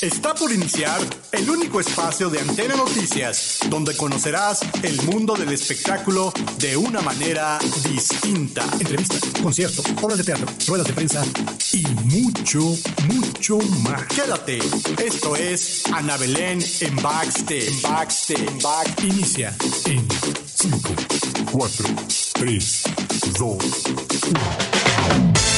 Está por iniciar el único espacio de Antena Noticias, donde conocerás el mundo del espectáculo de una manera distinta. Entrevistas, conciertos, obras de teatro, ruedas de prensa y mucho, mucho más. Quédate, esto es Ana Belén en Backstage. Backstage. En Back. Inicia en 5, 4, 3, 2, 1.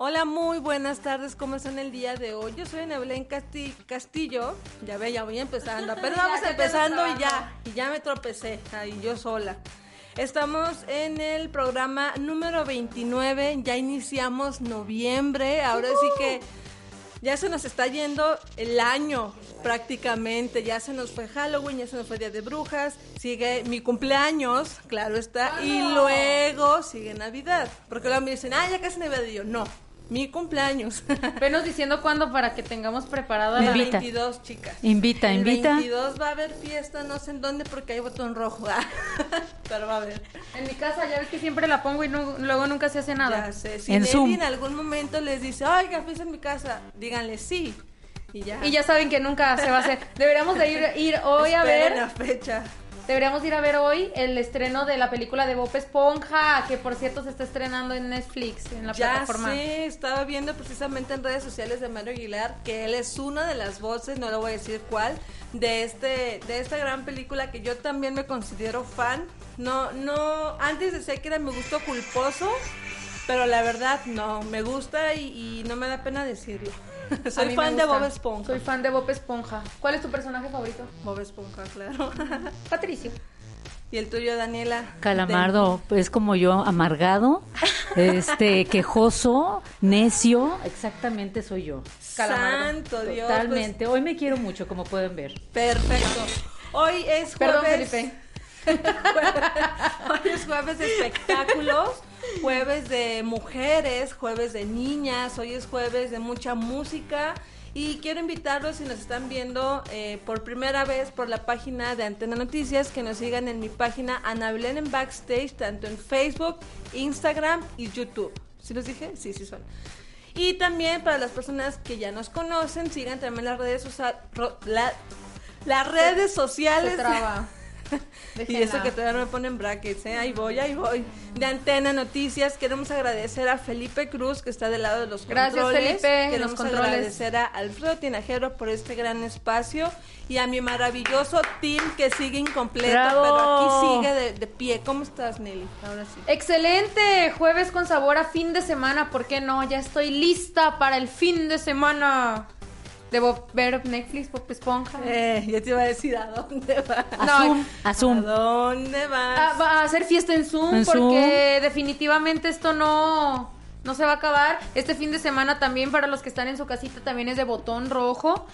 Hola, muy buenas tardes. ¿Cómo están el día de hoy? Yo soy Nebelén Casti- Castillo. Ya ve, ya voy empezando. Pero vamos ya empezando y ya. Y ya me tropecé. Ahí yo sola. Estamos en el programa número 29. Ya iniciamos noviembre. Ahora sí que ya se nos está yendo el año prácticamente. Ya se nos fue Halloween, ya se nos fue Día de Brujas. Sigue mi cumpleaños, claro está. Y luego sigue Navidad. Porque luego me dicen, ah, ya casi Navidad. Y yo, no, mi cumpleaños. Venos diciendo cuándo para que tengamos preparada la... Invita. 22, chicas. Invita, el invita. 22 va a haber fiesta, no sé en dónde porque hay botón rojo. Pero va a haber. En mi casa ya ves que siempre la pongo y no- luego nunca se hace nada. Ya sé. Si En Nelly Zoom. en algún momento les dice, oiga, fiesta en mi casa, díganle sí. Y ya. Y ya saben que nunca se va a hacer. Deberíamos de ir, ir hoy a ver, la fecha. Deberíamos ir a ver hoy el estreno de la película de Bob Esponja, que por cierto se está estrenando en Netflix, en la Ya plataforma. sé, estaba viendo precisamente en redes sociales de Mario Aguilar que él es una de las voces, no le voy a decir cuál, de este de esta gran película que yo también me considero fan. No no antes decía que era mi gusto culposo, pero la verdad no, me gusta y, y no me da pena decirlo. A Soy fan de. Bob Esponja. Soy fan de Bob Esponja. ¿Cuál es tu personaje favorito? Bob Esponja, claro. Patricio. y el tuyo, Daniela. Calamardo es como yo, amargado, este, quejoso, necio. Exactamente soy yo. Calamardo. Santo Dios. pues, Totalmente. Hoy me quiero mucho, como pueden ver. Perfecto. Hoy es jueves. Perdón, Felipe. Es jueves de espectáculos, jueves de mujeres, jueves de niñas, hoy es jueves de mucha música. Y quiero invitarlos, si nos están viendo eh, por primera vez por la página de Antena Noticias, que nos sigan en mi página Ana Belén en Backstage, tanto en Facebook, Instagram y YouTube. ¿Sí los dije? Sí, sí son. Y también para las personas que ya nos conocen, sigan también las redes, socia- ro- la- sociales. Traba. Y eso que todavía no me ponen brackets, ¿eh? Ahí voy, ahí voy. De Antena Noticias, queremos agradecer a Felipe Cruz, que está del lado de los Gracias, controles. Felipe, Queremos los controles. agradecer a Alfredo Tinajero por este gran espacio y a mi maravilloso team que sigue incompleto, ¡Bravo! pero aquí sigue de, de pie. ¿Cómo estás, Nelly? Ahora sí. Excelente, jueves con sabor a fin de semana, ¿por qué no? Ya estoy lista para el fin de semana. Debo ver Netflix, Pop Esponja. Eh, ya te iba a decir a dónde vas. Asum, ¿A asum. dónde vas? Ah, va a hacer fiesta en Zoom En porque definitivamente esto no no se va a acabar. Este fin de semana también para los que están en su casita también es de botón rojo.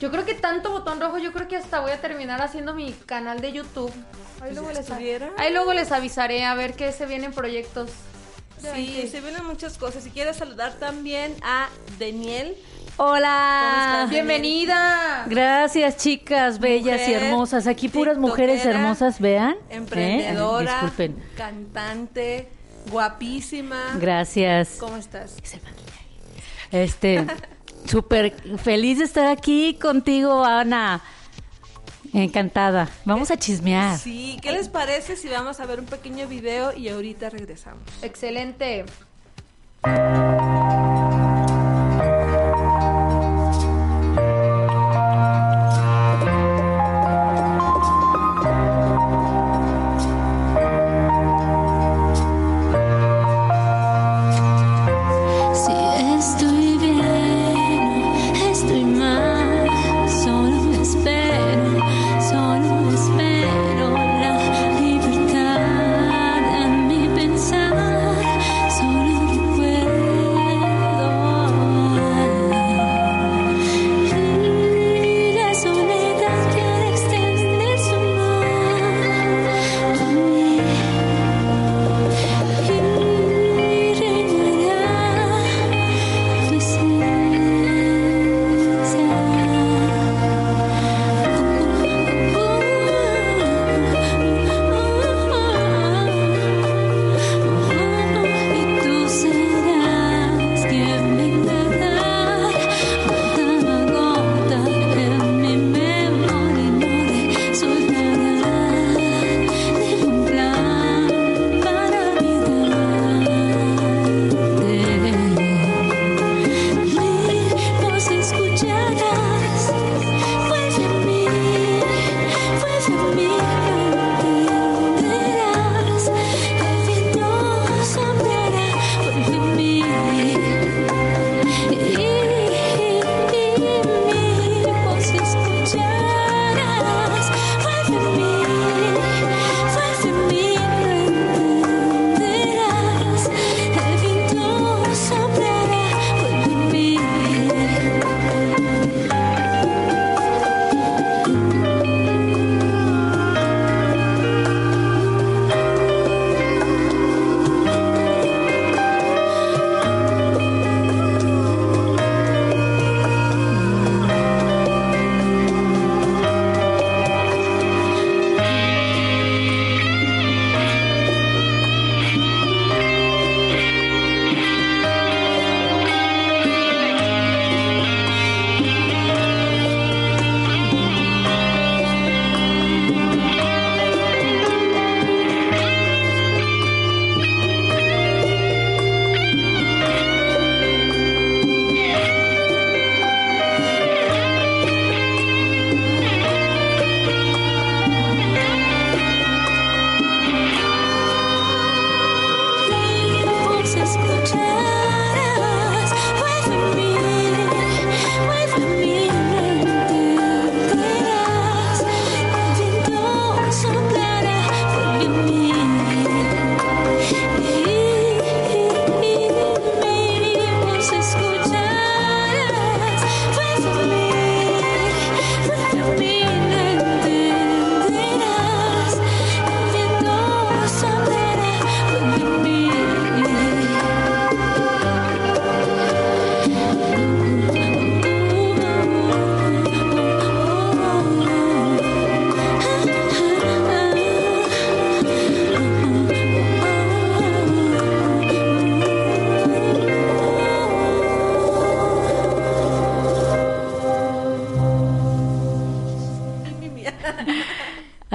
Yo creo que tanto botón rojo, yo creo que hasta voy a terminar haciendo mi canal de YouTube. Ahí luego, Pues les, ahí luego les avisaré a ver qué se vienen proyectos. Sí, se vienen muchas cosas. Si quieres saludar también a Daniel. Hola. Bienvenida. Gracias, chicas, bellas y hermosas. Aquí puras mujeres hermosas, vean. ¿eh? Emprendedora, Disculpen. cantante, guapísima. Gracias. ¿Cómo estás? Este, Súper feliz de estar aquí contigo, Ana. Encantada. Vamos a chismear. Sí, ¿qué les parece si vamos a ver un pequeño video y ahorita regresamos? Excelente.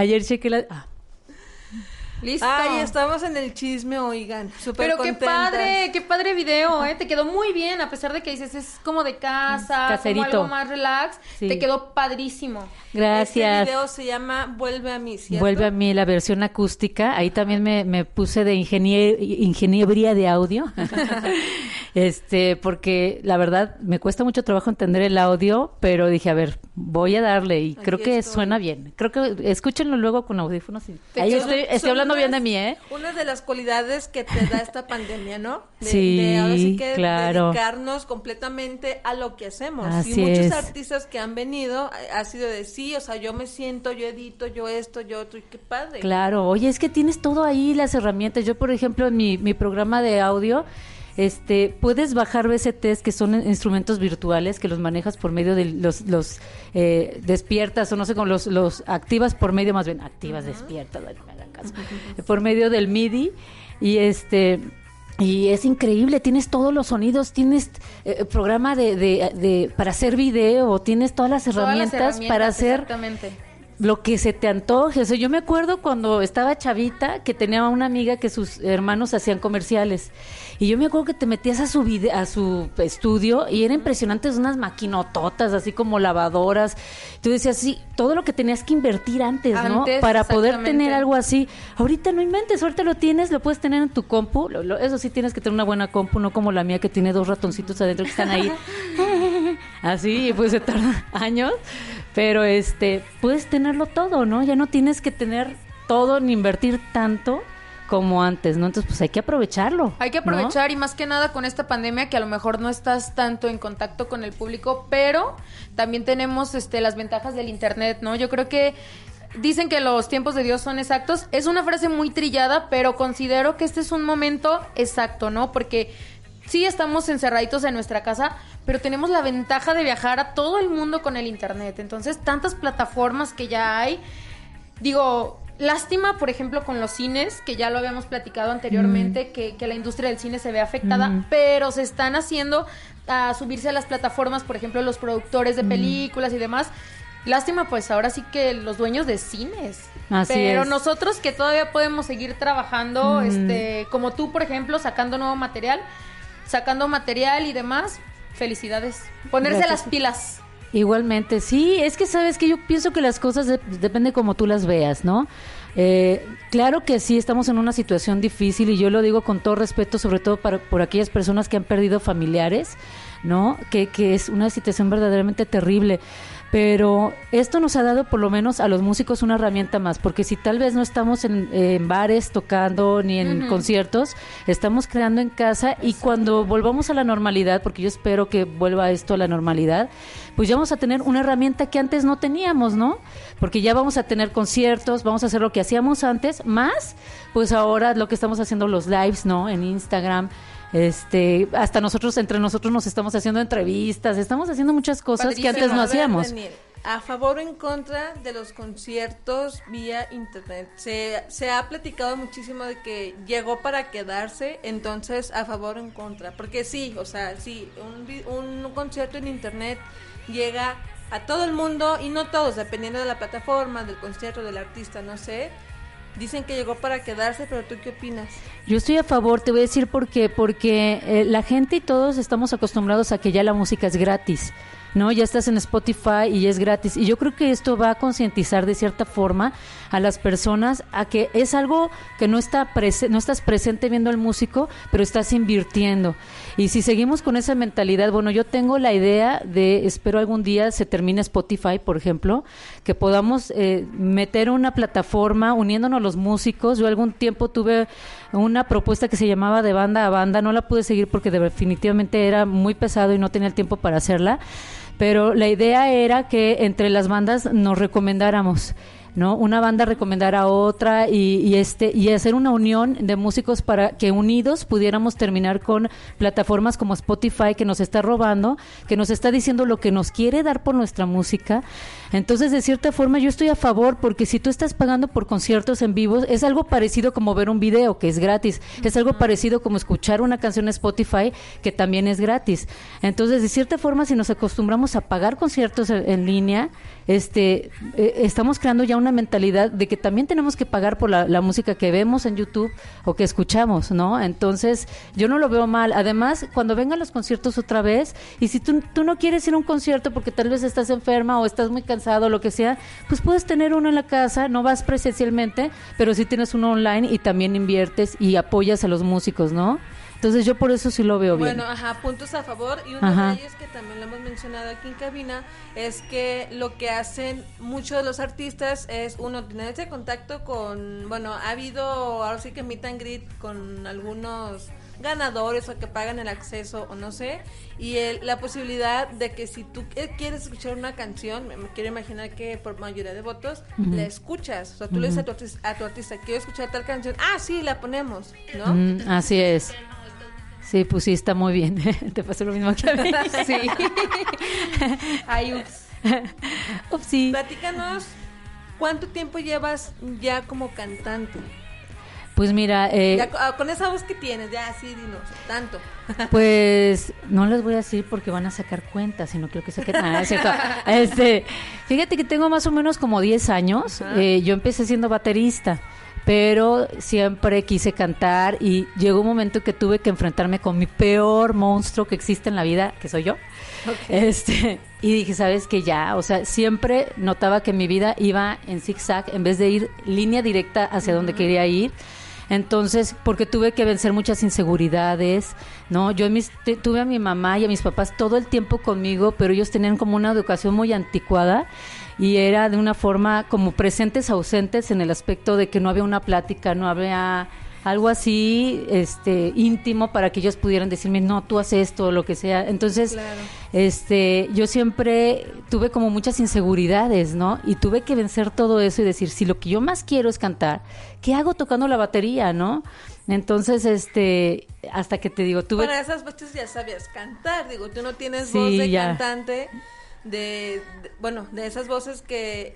Ayer chequé la... ah, Listo. Ay, estamos en el chisme, oigan. Súper Pero qué contentas. padre, qué padre video, ¿eh? Te quedó muy bien, a pesar de que dices es como de casa, Caserito. como algo más relax. Sí. Te quedó padrísimo. Este Gracias. video se llama Vuelve a mí, ¿cierto? Vuelve a mí la versión acústica. Ahí también me, me puse de ingenier- ingeniería de audio. este, porque la verdad me cuesta mucho trabajo entender el audio, pero dije, a ver, voy a darle y creo que estoy. suena bien. Creo que escúchenlo luego con audífonos. y- Ahí estoy, estoy son hablando bien de mí, ¿eh? Una de las cualidades que te da esta pandemia, ¿no? De, Sí, de ahora sí que claro. dedicarnos completamente a lo que hacemos. Así y muchos es. artistas que han venido eh, ha sido de sí, o sea, yo me siento, yo edito, yo esto, yo otro, y qué padre. Claro, oye, es que tienes todo ahí, las herramientas. Yo, por ejemplo, en mi, mi programa de audio, este, puedes bajar VSTs, que son instrumentos virtuales, que los manejas por medio de los, los eh, despiertas, o no sé, con los, los activas por medio, más bien, activas, despiertas, bueno, me hagan caso, por medio del MIDI. Y este Y es increíble, tienes todos los sonidos, tienes eh, programa de, de, de- para hacer video, tienes todas las Todas las herramientas, para hacer Exactamente. Lo que se te antoje. O sea, yo me acuerdo cuando estaba chavita que tenía una amiga que sus hermanos hacían comerciales. Y yo me acuerdo que te metías a su vide- a su estudio y era impresionante, unas maquinototas, así como lavadoras. Tú decías, sí, todo lo que tenías que invertir antes, ¿no? Antes, Para poder tener algo así. Ahorita no inventes, ahorita lo tienes, lo puedes tener en tu compu. Lo- lo- eso sí tienes que tener una buena compu, no como la mía que tiene dos ratoncitos adentro que están ahí. Así, y pues se tarda años. Pero este, puedes tenerlo todo, ¿no? Ya no tienes que tener todo ni invertir tanto como antes, ¿no? Entonces, pues hay que aprovecharlo. Hay que ¿no? aprovechar y más que nada con esta pandemia que a lo mejor no estás tanto en contacto con el público, pero también tenemos este las ventajas del internet, ¿no? Yo creo que dicen que los tiempos de Dios son exactos. Es una frase muy trillada, pero considero que este es un momento exacto, ¿no? Porque sí estamos encerraditos en nuestra casa, pero tenemos la ventaja de viajar a todo el mundo con el internet. Entonces, tantas plataformas que ya hay. Digo, lástima, por ejemplo, con los cines, que ya lo habíamos platicado anteriormente, que, que la industria del cine se ve afectada, pero se están haciendo a subirse a las plataformas, por ejemplo, los productores de películas y demás. Lástima, pues ahora sí que los dueños de cines. Así pero es. nosotros que todavía podemos seguir trabajando, este, como tú, por ejemplo, sacando nuevo material, sacando material y demás, felicidades. Ponerse Gracias. las pilas. Igualmente, sí, es que sabes que yo pienso que las cosas de- depende como tú las veas, ¿no? Eh, claro que sí, estamos en una situación difícil y yo lo digo con todo respeto, sobre todo para, por aquellas personas que han perdido familiares, ¿no? Que, que es una situación verdaderamente terrible. Pero esto nos ha dado por lo menos a los músicos una herramienta más, porque si tal vez no estamos en, en bares tocando ni en conciertos, estamos creando en casa y cuando volvamos a la normalidad, porque yo espero que vuelva esto a la normalidad, pues ya vamos a tener una herramienta que antes no teníamos, ¿no? Porque ya vamos a tener conciertos, vamos a hacer lo que hacíamos antes, más pues ahora lo que estamos haciendo los lives, ¿no? En Instagram. Este, hasta nosotros, entre nosotros nos estamos haciendo entrevistas, estamos haciendo muchas cosas que antes no hacíamos. Daniel, ¿A favor o en contra de los conciertos vía internet? Se, se ha platicado muchísimo de que llegó para quedarse, entonces a favor o en contra. Porque sí, o sea, sí, un, un concierto en internet llega a todo el mundo y no todos, dependiendo de la plataforma, del concierto, del artista, no sé. Dicen que llegó para quedarse, pero ¿tú qué opinas? Yo estoy a favor, te voy a decir por qué. Porque eh, la gente y todos estamos acostumbrados a que ya la música es gratis. ¿No? Ya estás en Spotify y es gratis. Y yo creo que esto va a concientizar de cierta forma a las personas a que es algo que no está prese- no estás presente viendo al músico, pero estás invirtiendo. Y si seguimos con esa mentalidad, bueno, yo tengo la idea de, espero algún día se termine Spotify, por ejemplo, que podamos eh, meter una plataforma uniéndonos los músicos. Yo algún tiempo tuve una propuesta que se llamaba de banda a banda, no la pude seguir porque definitivamente era muy pesado y no tenía el tiempo para hacerla, pero la idea era que entre las bandas nos recomendáramos. ¿no? Una banda recomendar a otra y, y este y hacer una unión de músicos para que unidos pudiéramos terminar con plataformas como Spotify que nos está robando, que nos está diciendo lo que nos quiere dar por nuestra música. Entonces, de cierta forma, yo estoy a favor porque si tú estás pagando por conciertos en vivo, es algo parecido como ver un video que es gratis, es algo parecido como escuchar una canción en Spotify que también es gratis. Entonces, de cierta forma, si nos acostumbramos a pagar conciertos en, en línea, este, eh, estamos creando ya una mentalidad de que también tenemos que pagar por la, la música que vemos en YouTube o que escuchamos, ¿no? Entonces, yo no lo veo mal. Además, cuando vengan los conciertos otra vez, y si tú, tú no quieres ir a un concierto porque tal vez estás enferma o estás muy cansado lo que sea, pues puedes tener uno en la casa, no vas presencialmente, pero sí tienes uno online y también inviertes y apoyas a los músicos, ¿no? Entonces, yo por eso sí lo veo bien. Bueno, ajá, puntos a favor. Y uno Ajá. de ellos que también lo hemos mencionado aquí en cabina es que lo que hacen muchos de los artistas es, uno, tener ese contacto con, bueno, ha habido ahora sí que meet and greet con algunos ganadores o que pagan el acceso o no sé y el- la posibilidad de que si tú eh, quieres escuchar una canción me, me quiero imaginar que por mayoría de votos la escuchas o sea tú le dices a tu, artis- a tu artista quiero escuchar tal canción ah sí la ponemos ¿no? Mm, así es. Sí, pues sí, está muy bien. Te pasó lo mismo que a mí. Sí. Ay, ups. Ups, sí. Platícanos, ¿cuánto tiempo llevas ya como cantante? Pues mira, eh, Ya ah, con esa voz que tienes, ya así dinos, tanto. Pues no les voy a decir porque van a sacar cuentas y no quiero que saquen. Ah, es cierto. Este, fíjate que tengo más o menos como 10 años. Eh, yo empecé siendo baterista, pero siempre quise cantar y llegó un momento que tuve que enfrentarme con mi peor monstruo que existe en la vida, que soy yo. Este, y dije, ¿sabes que Ya, o sea, siempre notaba que mi vida iba en zigzag en vez de ir línea directa hacia donde quería ir. Entonces, porque tuve que vencer muchas inseguridades, ¿no? Yo mis- tuve a mi mamá y a mis papás todo el tiempo conmigo, pero ellos tenían como una educación muy anticuada y era de una forma como presentes ausentes en el aspecto de que no había una plática, no había algo así este íntimo para que ellos pudieran decirme no tú haces esto o lo que sea entonces Claro. este yo siempre tuve como muchas inseguridades no y tuve que vencer todo eso y decir si lo que yo más quiero es cantar qué hago tocando la batería no entonces este hasta que te digo tuve Para esas veces ya sabías cantar, digo, tú no tienes Sí, voz de ya. cantante, de, de- bueno, de esas voces que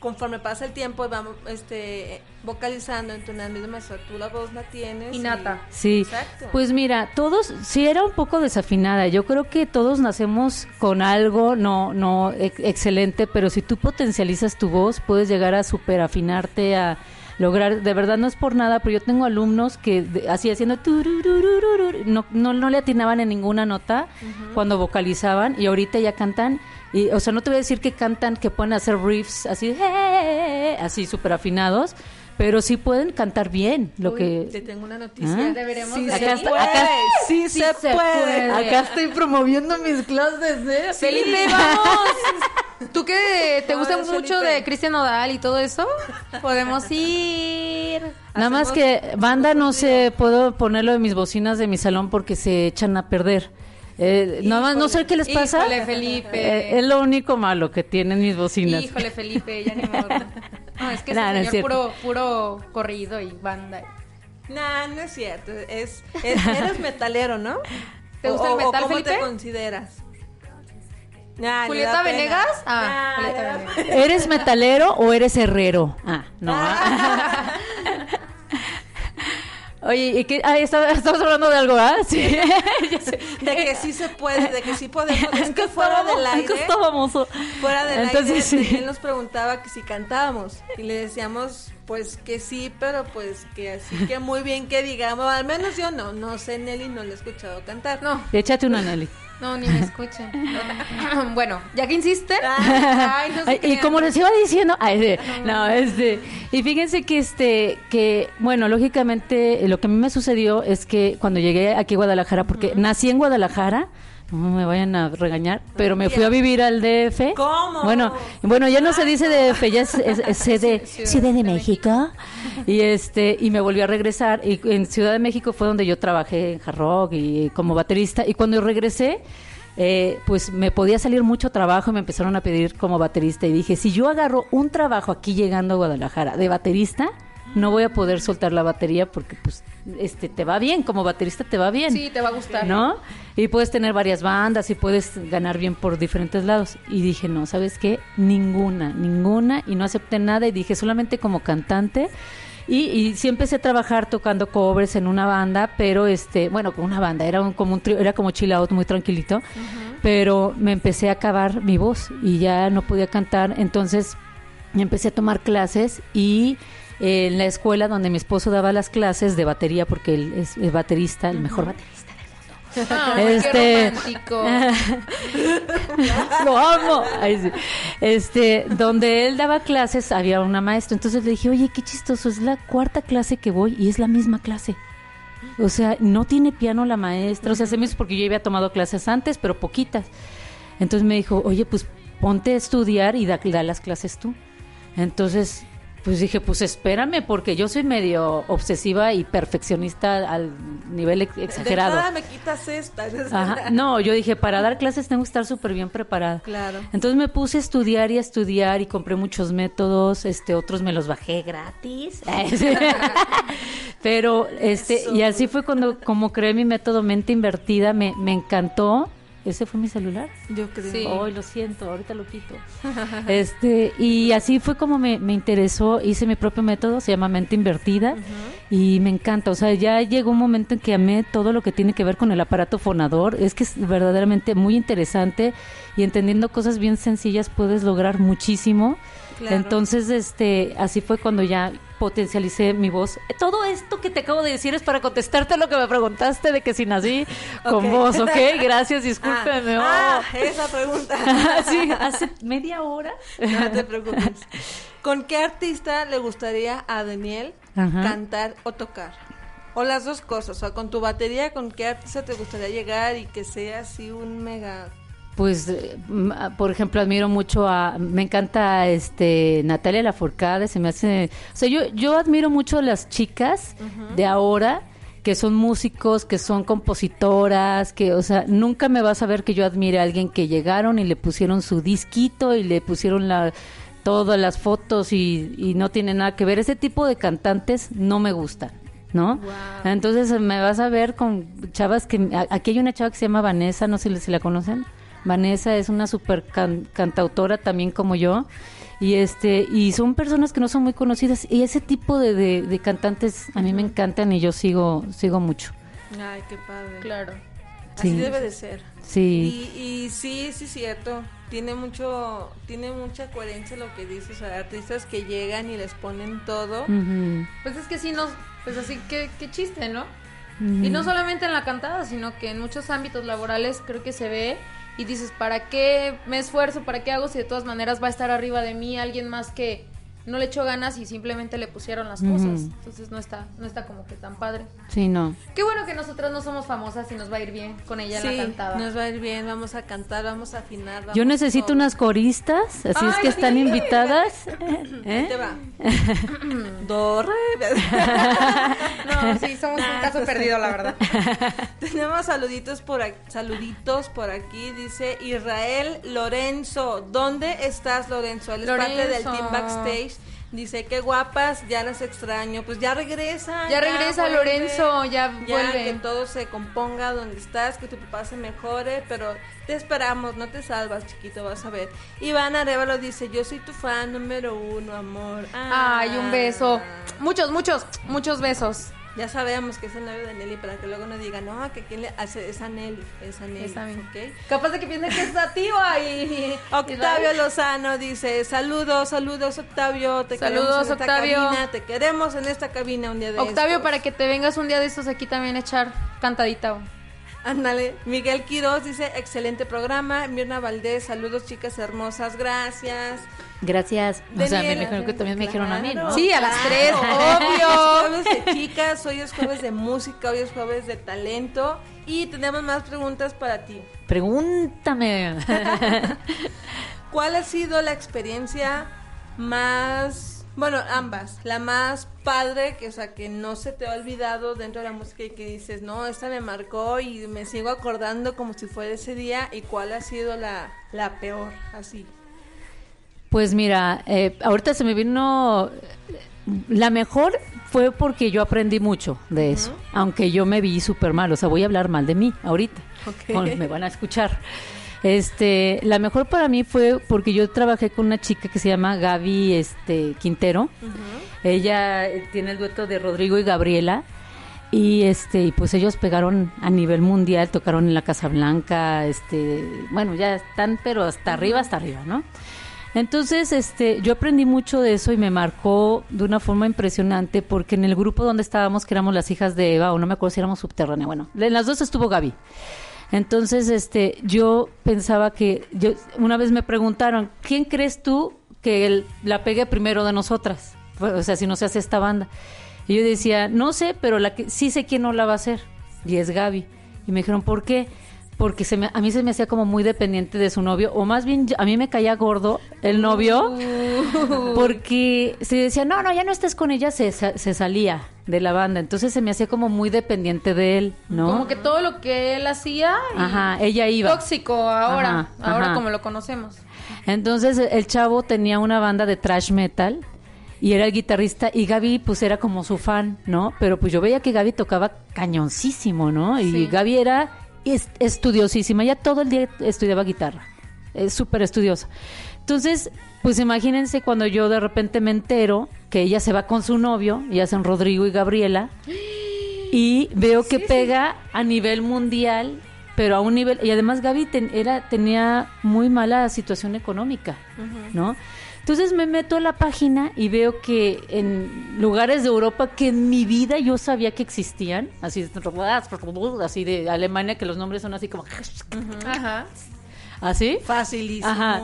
conforme pasa el tiempo vamos este vocalizando, entonando y demás, tú la voz la tienes. y- Innata. Sí, Exacto. pues mira, todos, sí era un poco desafinada. Yo creo que todos nacemos con algo, no, no ex- excelente, pero si tú potencializas tu voz, puedes llegar a superafinarte, a lograr, de verdad no es por nada, pero yo tengo alumnos que de- así haciendo no, no, no le atinaban en ninguna nota cuando vocalizaban y ahorita ya cantan. Y, o sea, no te voy a decir que cantan, que pueden hacer riffs así, así súper afinados, pero sí pueden cantar bien. Lo Uy, que te tengo una noticia. ¿Ah? Deberíamos Sí de se Acá está- puede, acá- sí, sí se, se puede. puede. Acá estoy promoviendo mis clases, ¿eh? Felipe, vamos. ¿Tú que te gusta mucho Felipe. de Cristian Nodal y todo eso? Podemos ir. Nada más que banda no sé, puedo ponerlo de mis bocinas de mi salón porque se echan a perder. Eh, nada más no sé qué les pasa. Híjole, Felipe. Eh, es lo único malo que tienen mis bocinas. Híjole, Felipe, ya ni modo. No, es que Nah, no ese es señor cierto. puro, puro corrido y banda. Nah, no es cierto. Es, es- eres metalero, ¿no? ¿Te gusta O- el o metal, ¿Cómo Felipe? te consideras? Nah, ¿Julieta. Venegas? Ah, Nah, Julieta Venegas. ¿Eres metalero o eres herrero? Ah, no. Oye, ¿y qué? Ah, está- estamos hablando de algo, ¿ah? Sí. De que sí se puede, de que sí podemos. Es ¿En que fuera del aire. estábamos? Fuera del Entonces, aire, sí. él nos preguntaba que si cantábamos. Y le decíamos, pues que sí, pero pues que así que muy bien que digamos. Al menos yo no. No sé, Nelly, no le he escuchado cantar. No, Échate una, Nelly. No, ni me escuchen. bueno, ya que insiste. Ay, no Ay, y como les iba diciendo, ay, no, este, y fíjense que este, que, bueno, lógicamente lo que a mí me sucedió es que cuando llegué aquí a Guadalajara, porque nací en Guadalajara, no me vayan a regañar, pero me fui a vivir al DF. ¿Cómo? Bueno, bueno, ya no se dice DF, ya es, es- es Ciudad de México. Y este, y me volví a regresar. Y en Ciudad de México fue donde yo trabajé en hard rock y como baterista. Y cuando regresé, eh, pues me podía salir mucho trabajo y me empezaron a pedir como baterista. Y dije, si yo agarro un trabajo aquí llegando a Guadalajara de baterista, no voy a poder soltar la batería porque pues este te va bien, como baterista te va bien. Sí, te va a gustar. ¿no? Y puedes tener varias bandas y puedes ganar bien por diferentes lados. Y dije, no, ¿sabes qué? Ninguna, ninguna. Y no acepté nada y dije, solamente como cantante. Y, y sí empecé a trabajar tocando covers en una banda, pero este, bueno, con una banda, era un, como un trío, era como chill out, muy tranquilito. Pero me empecé a acabar mi voz y ya no podía cantar. Entonces empecé a tomar clases y en la escuela donde mi esposo daba las clases de batería, porque él es, es baterista, el mejor baterista del mundo. Ay, Este-. Lo amo. Este, donde él daba clases había una maestra. Entonces le dije, oye, qué chistoso, es la cuarta clase que voy y es la misma clase. O sea, no tiene piano la maestra. O sea, se me hizo porque yo había tomado clases antes, pero poquitas. Entonces me dijo, oye, pues ponte a estudiar y da, da las clases tú. Entonces, pues dije, pues espérame, porque yo soy medio obsesiva y perfeccionista al nivel ex- exagerado. me quitas esta. Ajá. No, yo dije, para dar clases tengo que estar súper bien preparada. Claro. Entonces me puse a estudiar y a estudiar y compré muchos métodos, este, otros me los bajé gratis. Pero, este, y así fue cuando, como creé mi método mente invertida, me, me encantó. ¿Ese fue mi celular? Yo creo. Sí. Hoy lo siento, ahorita lo quito. este, y así fue como me, me interesó, hice mi propio método, se llama mente invertida, y me encanta. O sea, ya llegó un momento en que amé todo lo que tiene que ver con el aparato fonador. Es que es verdaderamente muy interesante y entendiendo cosas bien sencillas puedes lograr muchísimo. Claro. Entonces, este, así fue cuando ya potencialicé mi voz. Todo esto que te acabo de decir es para contestarte lo que me preguntaste de que si nací con Ok. voz, ¿ok? Gracias, discúlpeme. oh. Ah, ah, esa pregunta. sí, hace media hora. No te preocupes. ¿Con qué artista le gustaría a Daniel Ajá. cantar o tocar? O las dos cosas, o sea, con tu batería, ¿con qué artista te gustaría llegar y que sea así un mega... Pues, eh, ah, por ejemplo, admiro mucho a, me encanta este Natalia Lafourcade, se me hace, o sea, yo, yo admiro mucho a las chicas de ahora que son músicos, que son compositoras, que, o sea, nunca me vas a ver que yo admire a alguien que llegaron y le pusieron su disquito y le pusieron la todas las fotos y, y no tiene nada que ver. Ese tipo de cantantes no me gustan. ¿No? Wow. Entonces me vas a ver con chavas que... Aquí hay una chava que se llama Vanessa, no sé si la conocen. Vanessa es una super can- cantautora también como yo. Y este y son personas que no son muy conocidas. Y ese tipo de, de- de cantantes a mí me encantan y yo sigo, sigo mucho. Ay, qué padre. Claro. Así Sí. debe de ser. Sí. Y, y sí, sí, cierto. Tiene mucho, tiene mucha coherencia lo que dices. O sea, artistas que llegan y les ponen todo. Pues es que sí nos, pues así que qué chiste, ¿no? Y no solamente en la cantada, sino que en muchos ámbitos laborales creo que se ve y dices, ¿para qué me esfuerzo? ¿Para qué hago si de todas maneras va a estar arriba de mí alguien más que no le echó ganas y simplemente le pusieron las cosas? Entonces no está no está como que tan padre. Sí, no. Qué bueno que nosotras no somos famosas y nos va a ir bien con ella en la cantada. nos va a ir bien. Vamos a cantar, vamos a afinar. Yo vamos necesito todo. unas coristas, así es que están sí. invitadas. ¿Eh? te va. Do, re, No, sí, somos un caso perdido, la verdad. Tenemos saluditos por aquí, saluditos por aquí, dice Israel Lorenzo. ¿Dónde estás, Lorenzo? Él es parte del team backstage. Dice, qué guapas, ya las extraño. Pues ya regresa. Ya regresa vuelve. Lorenzo, ya Ya vuelve. que todo se componga donde estás, que tu papá se mejore, pero te esperamos, no te salvas, chiquito, vas a ver. Iván Arevalo dice, yo soy tu fan número uno, amor. Ay, un beso. Ah. Muchos, muchos, muchos besos. Ya sabemos que es el novio de Nelly para que luego no digan, no, que quién le hace, es a Nelly, es a Nelly. ¿ok? Capaz de que piensen que es sativa y... Octavio Lozano dice, saludos, saludos Octavio, te Saludos, queremos en esta Octavio. cabina, te queremos en esta cabina un día de Octavio, estos". para que te vengas un día de estos aquí también a echar cantadita. Ándale, Miguel Quiroz dice, excelente programa, Mirna Valdés, saludos chicas hermosas, gracias. Gracias. O sea, me dijeron que también me dijeron a mí, ¿no? Sí, a las tres, obvio. jueves de chicas, hoy es jueves de música, hoy es jueves de talento y tenemos más preguntas para ti. Pregúntame. ¿Cuál ha sido la experiencia más, bueno, ambas, la más padre, que o sea, que no se te ha olvidado dentro de la música y que dices, no, esta me marcó y me sigo acordando como si fuera ese día y cuál ha sido la, la peor, así? Pues mira, eh, ahorita se me vino... La mejor fue porque yo aprendí mucho de eso, aunque yo me vi súper mal, o sea, voy a hablar mal de mí ahorita, me van a escuchar. Este, la mejor para mí fue porque yo trabajé con una chica que se llama Gaby este, Quintero. Ella eh, tiene el dueto de Rodrigo y Gabriela. Y este, y pues ellos pegaron a nivel mundial, tocaron en la Casa Blanca, este, bueno, ya están, pero hasta arriba, hasta arriba, ¿no? Entonces, este, yo aprendí mucho de eso y me marcó de una forma impresionante porque en el grupo donde estábamos, que éramos las hijas de Eva, o no me acuerdo si éramos subterránea, bueno, en las dos estuvo Gaby. Entonces, este, yo pensaba que, yo, una vez me preguntaron, ¿quién crees tú que la pegue primero de nosotras? Pues, O sea, si no se hace esta banda. Y yo decía, no sé, pero la que sí sé quién no la va a hacer. Y es Gaby. Y me dijeron, ¿por qué? Porque se me, a mí se me hacía como muy dependiente de su novio, o más bien a mí me caía gordo el novio, porque se decía, no, no, ya no estés con ella, se, se salía de la banda. Entonces se me hacía como muy dependiente de él, ¿no? Como que todo lo que él hacía... y Ajá, ella iba. Tóxico ahora, Ajá, ahora ajá. como lo conocemos. Entonces el chavo tenía una banda de trash metal y era el guitarrista y Gaby pues era como su fan, ¿no? Pero pues yo veía que Gaby tocaba cañoncísimo, ¿no? Y Sí. Gaby era es estudiosísima, ella todo el día estudiaba guitarra, es súper estudiosa. Entonces, pues imagínense cuando yo de repente me entero que ella se va con su novio, y hacen Rodrigo y Gabriela, y veo que pega a nivel mundial, pero a un nivel, y además Gaby ten- era, tenía muy mala situación económica, ¿no? Entonces me meto a la página y veo que en lugares de Europa que en mi vida yo sabía que existían, así, así de Alemania, que los nombres son así como, Ajá. así, Facilísimo. ajá,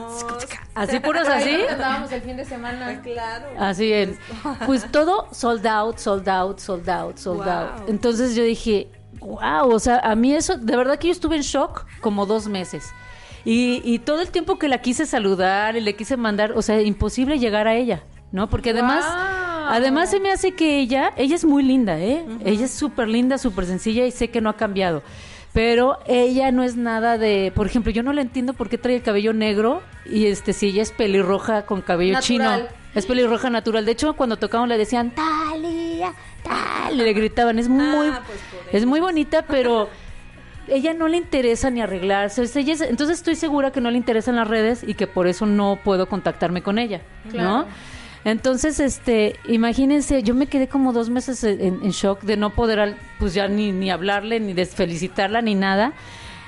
así puros así. Andábamos el fin de semana. Claro. Así en, pues todo sold out, sold out, sold out, sold Wow. out. Entonces yo dije, wow, o sea, a mí eso, de verdad que yo estuve en shock como dos meses. Y, y todo el tiempo que la quise saludar y le quise mandar, o sea, imposible llegar a ella, ¿no? Porque además, Wow. además se me hace que ella, ella es muy linda, ¿eh? Ella es súper linda, súper sencilla y sé que no ha cambiado. Pero ella no es nada de, por ejemplo, yo no la entiendo por qué trae el cabello negro y este si ella es pelirroja con cabello Natural. chino. Es pelirroja natural. De hecho, cuando tocaban le decían, Talia, Talia, le gritaban. Es muy, Ah, pues por es muy bonita, pero ella no le interesa ni arreglarse. Ella es- entonces estoy segura que no le interesan las redes y que por eso no puedo contactarme con ella, Claro. ¿no? Entonces, este, imagínense, yo me quedé como dos meses en, en shock de no poder, pues ya ni, ni hablarle, ni desfelicitarla, ni nada.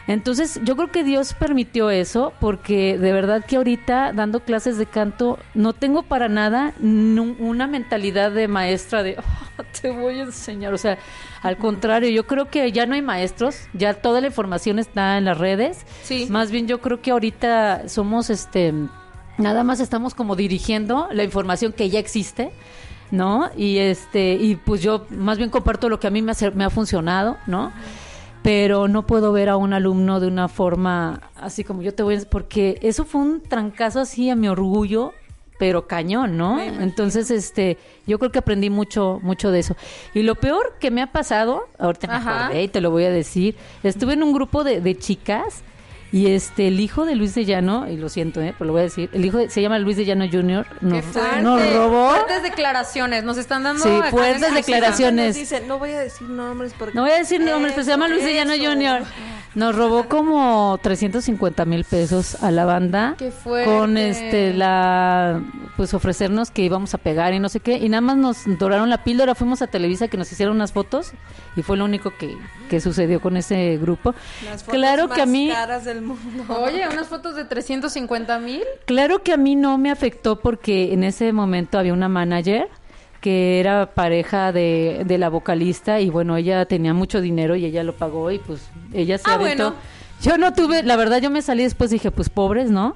Entonces, yo creo que Dios permitió eso, porque de verdad que ahorita, dando clases de canto, no tengo para nada una mentalidad de maestra de, "Oh, te voy a enseñar. O sea, al contrario, yo creo que ya no hay maestros, ya toda la información está en las redes. Sí. Más bien, yo creo que ahorita somos, este, nada más estamos como dirigiendo la información que ya existe. ¿No? Y este, y pues yo más bien comparto lo que a mí me ha, me ha funcionado, ¿no? Pero no puedo ver a un alumno de una forma así como yo te voy a... Porque eso fue un trancazo así a mi orgullo, pero cañón, ¿no? Entonces, este, yo creo que aprendí mucho, mucho de eso. Y lo peor que me ha pasado, ahorita me acordé y te lo voy a decir, estuve en un grupo de, de chicas y este, el hijo de Luis de Llano, y lo siento, ¿eh? pero lo voy a decir, el hijo de- se llama Luis de Llano Jr., Qué nos, fuerte. nos robó... Fuertes declaraciones. Nos están dando. Sí, fuertes declaraciones. Dice, no voy a decir nombres porque... No voy a decir nombres, pero se llama Eso, Luis de Llano. Jr. Nos robó como 350 mil pesos a la banda. Qué fuerte. Con este, la. Pues ofrecernos que íbamos a pegar y no sé qué. Y nada más nos doraron la píldora. Fuimos a Televisa que nos hicieron unas fotos. Y fue lo único que, que sucedió con ese grupo. Las fotos Claro que a más mí. caras del mundo. Oye, unas fotos de 350 mil. Claro que a mí no me afectó porque en ese momento había una manager que era pareja de, de la vocalista y bueno, ella tenía mucho dinero y ella lo pagó y pues ella se Ah, aventó. bueno. Yo no tuve, la verdad yo me salí después dije, pues pobres, ¿no?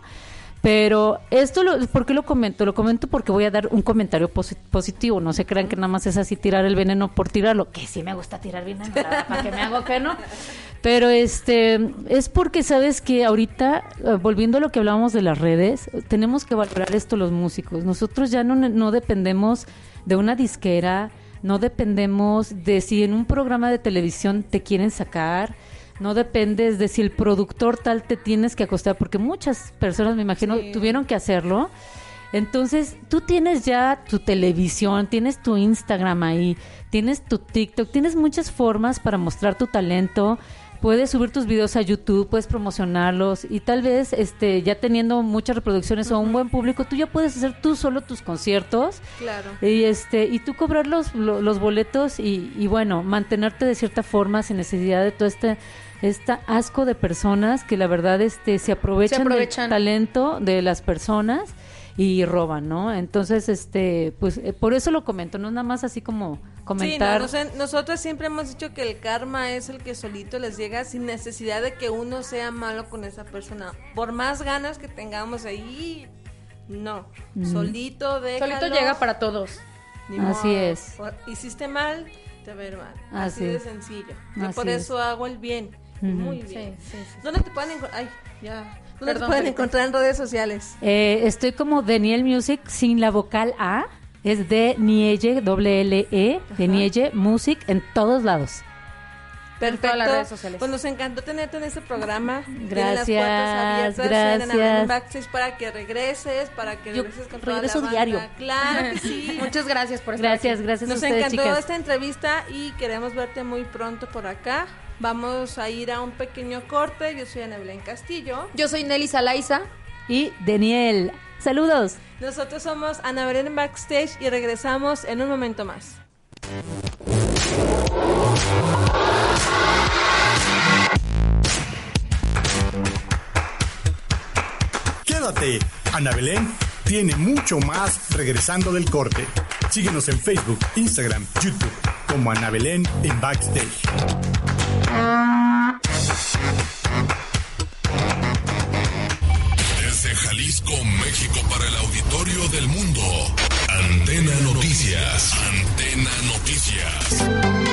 Pero esto, lo, ¿por qué lo comento? Lo comento porque voy a dar un comentario posi- positivo. No se crean que nada más es así tirar el veneno por tirarlo. Que sí me gusta tirar veneno, ¿para que me hago que no? Pero este, es porque sabes que ahorita, eh, volviendo a lo que hablábamos de las redes, tenemos que valorar esto los músicos. Nosotros ya no dependemos de una disquera, no dependemos de si en un programa de televisión te quieren sacar, no dependes de si el productor tal te tienes que acostar, porque muchas personas, me imagino, tuvieron que hacerlo. Entonces, tú tienes ya tu televisión, tienes tu Instagram ahí, tienes tu TikTok, tienes muchas formas para mostrar tu talento. Puedes subir tus videos a YouTube, puedes promocionarlos y tal vez este ya teniendo muchas reproducciones o un buen público, tú ya puedes hacer tú solo tus conciertos Claro. y este y tú cobrar los, lo- los boletos y, y bueno mantenerte de cierta forma sin necesidad de todo este esta asco de personas que la verdad este se aprovechan, aprovechan. del talento de las personas y roban no entonces este pues eh, por eso lo comento no es nada más así como comentar Sí, no, nos- nosotros siempre hemos dicho que el karma es el que solito les llega sin necesidad de que uno sea malo con esa persona. Por más ganas que tengamos ahí, no. Solito déjalo. Solito llega para todos. Ni Así modo. es. Hiciste mal, te ir mal. Así Así, de sencillo. Yo Así por es. eso hago el bien. Muy Sí, bien. sí, sí. ¿Dónde te pueden encontrar? Ay, ya. ¿Dónde te pueden encontrar en redes sociales? Eh, estoy como Daniel Music sin la vocal A. Es de Nielle doble L E de Nielle Music en todos lados Perfecto. las redes sociales. Pues nos encantó tenerte en este programa. Tienen Gracias, las puertas abiertas gracias. Backstage para que regreses, para que Yo regreses con toda regreso la banda. diario. Claro que sí. Muchas gracias por estar Gracias, aquí. gracias a Nos ustedes, encantó chicas. esta entrevista y queremos verte muy pronto por acá. Vamos a ir a un pequeño corte. Yo soy Ana Belén Castillo. Yo soy Nelly Salaiza. Y Daniel, saludos. Nosotros somos Ana Belén Backstage y regresamos en un momento más. Quédate, Ana Belén tiene mucho más regresando del corte. Síguenos en Facebook, Instagram, YouTube como Ana Belén en Backstage. Desde Jalisco, México, para el auditorio del mundo. Antena Noticias. Antena Noticias.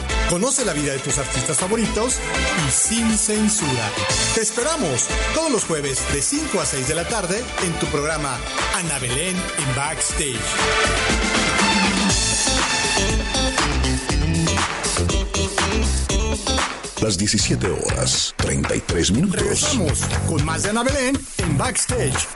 Conoce la vida de tus artistas favoritos y sin censura. Te esperamos todos los jueves de 5 a 6 de la tarde en tu programa Ana Belén en Backstage. Las 17 horas, 33 minutos. Regresamos con más de Ana Belén en Backstage.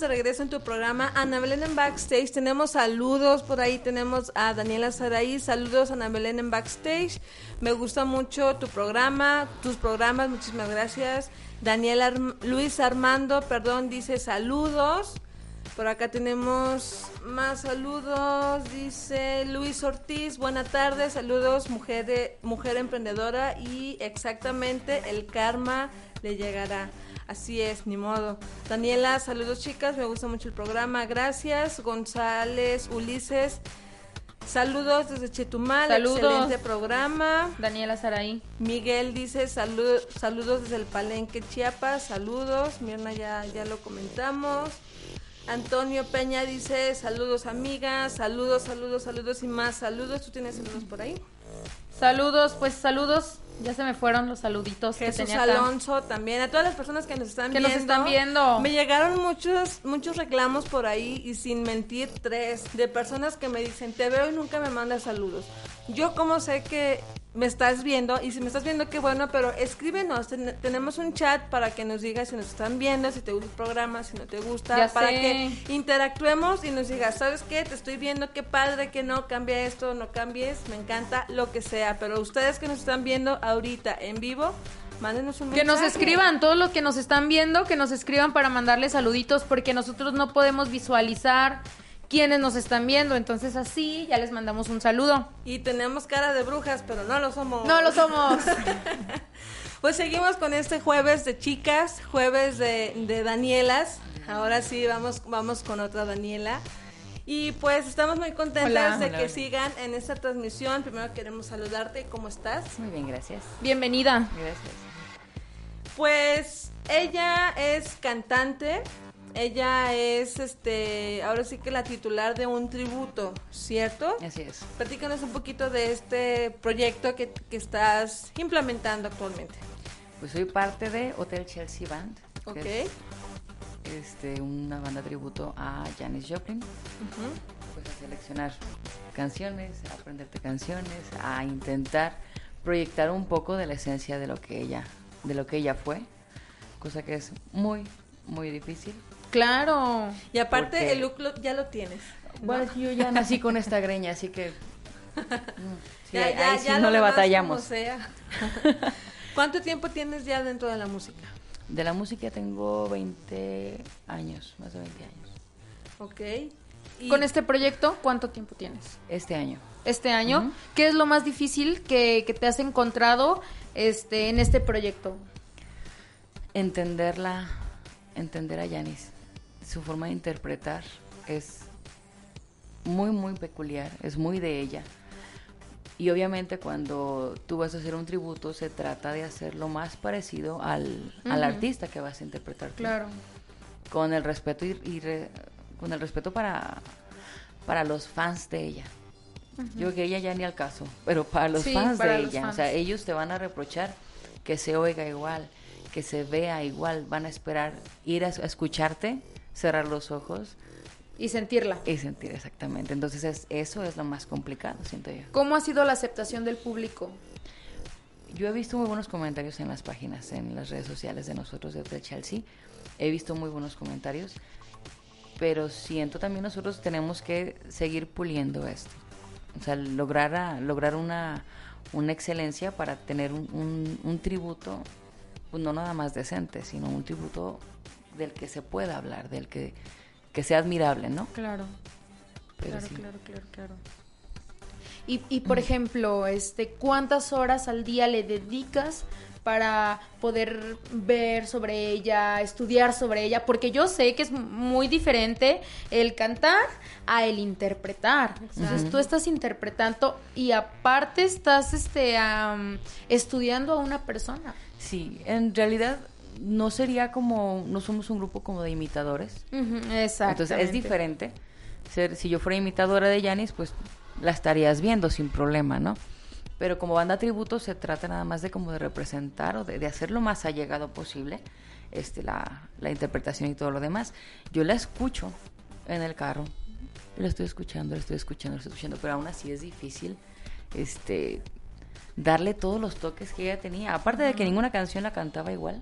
De regreso en tu programa Ana Belén en Backstage. Tenemos saludos por ahí. Tenemos a Daniela Saraí. Saludos Ana Belén en Backstage. Me gusta mucho tu programa, tus programas. Muchísimas gracias. Daniel Arm- Luis Armando, perdón, dice saludos. Por acá tenemos más saludos. Dice Luis Ortiz, buena tarde, saludos, mujer, de- mujer emprendedora y exactamente el karma le llegará. Así es, ni modo. Daniela, saludos chicas, me gusta mucho el programa, gracias. González, Ulises, saludos desde Chetumal, Saludos. excelente programa. Daniela Saraí. Miguel dice salud, saludos desde el Palenque, Chiapas, saludos. Mirna ya, ya lo comentamos. Antonio Peña dice saludos amigas, saludos, saludos, saludos y más saludos. ¿Tú tienes saludos por ahí? Saludos, pues saludos. Ya se me fueron los saluditos que Jesús tenía acá. Alonso también, a todas las personas que nos están Que viendo. nos están viendo. Me llegaron muchos muchos reclamos por ahí y sin mentir tres de personas que me dicen, "Te veo y nunca me mandas saludos." Yo como sé que me estás viendo y si me estás viendo qué bueno, pero escríbenos, Ten- tenemos un chat para que nos digas si nos están viendo, si te gusta el programa, si no te gusta, Ya para sé. que interactuemos y nos digas, ¿sabes qué? Te estoy viendo, qué padre, que no, cambia esto, no cambies, me encanta, lo que sea. Pero ustedes que nos están viendo ahorita en vivo, mándenos un Que nos mensaje. escriban, todos los que nos están viendo, que nos escriban para mandarles saluditos, porque nosotros no podemos visualizar quiénes nos están viendo. Entonces así ya les mandamos un saludo. Y tenemos cara de brujas, pero no lo somos. No lo somos. Pues seguimos con este jueves de chicas, jueves de, de Danielas. Ahora sí, vamos, vamos con otra Daniela. Y pues estamos muy contentas Hola. de Hola. que sigan en esta transmisión. Primero queremos saludarte. ¿Cómo estás? Muy bien, gracias. Bienvenida. Gracias. Pues ella es cantante. Ella es, este, ahora sí que la titular de un tributo, ¿cierto? Así es. Platícanos un poquito de este proyecto que, que estás implementando actualmente. Pues soy parte de Hotel Chelsea Band, que ¿Ok? es este, una banda tributo a Janis Joplin. Pues a seleccionar canciones, a aprenderte canciones, a intentar proyectar un poco de la esencia de lo que ella, de lo que ella fue. cosa que es muy, muy difícil. Claro. Y aparte Porque- el look lo- ya lo tienes. ¿no? Bueno, yo ya nací con esta greña, así que... sí, Ya- ahí- ya- ahí sí ya no le batallamos. sea. ¿Cuánto tiempo tienes ya dentro de la música? De la música tengo 20 años, más de 20 años. Ok. Y Con este proyecto, ¿cuánto tiempo tienes? Este año. Este año. ¿qué es lo más difícil que, que te has encontrado este, en este proyecto? Entenderla, entender a Yanis. Su forma de interpretar es muy, muy peculiar, es muy de ella. Y obviamente cuando tú vas a hacer un tributo se trata de hacer lo más parecido al, al artista que vas a interpretar. tú. Con el respeto y, y re- con el respeto para, para los fans de ella. Yo creo que ella ya ni al caso, pero para los Sí, fans para de los ella, fans. o sea, ellos te van a reprochar que se oiga igual, que se vea igual, van a esperar ir a, a escucharte, cerrar los ojos Y sentirla. y sentir exactamente. Entonces es, eso es lo más complicado, siento yo. ¿Cómo ha sido la aceptación del público? Yo he visto muy buenos comentarios en las páginas, en las redes sociales de nosotros de Hotel Chelsea. He visto muy buenos comentarios, pero siento también nosotros tenemos que seguir puliendo esto. O sea, lograr, a- lograr una, una excelencia para tener un, un- un tributo, pues no nada más decente, sino un tributo del que se pueda hablar, del que, que sea admirable, ¿no? Claro. Pero claro, sí. claro, claro, claro. Y, y por ejemplo, este, ¿cuántas horas al día le dedicas para poder ver sobre ella, estudiar sobre ella? Porque yo sé que es muy diferente el cantar a el interpretar. Entonces tú estás interpretando y aparte estás este, estudiando a una persona. Sí, en realidad no sería como, no somos un grupo como de imitadores. Exacto. Entonces es diferente. Ser, si yo fuera imitadora de Yanis, pues la estarías viendo sin problema, ¿no? Pero como banda tributo se trata nada más de como de representar o de, de hacer lo más allegado posible este, la, la interpretación y todo lo demás. Yo la escucho en el carro, la estoy escuchando, la estoy escuchando, la estoy escuchando, pero aún así es difícil este, darle todos los toques que ella tenía. Aparte de que ninguna canción la cantaba igual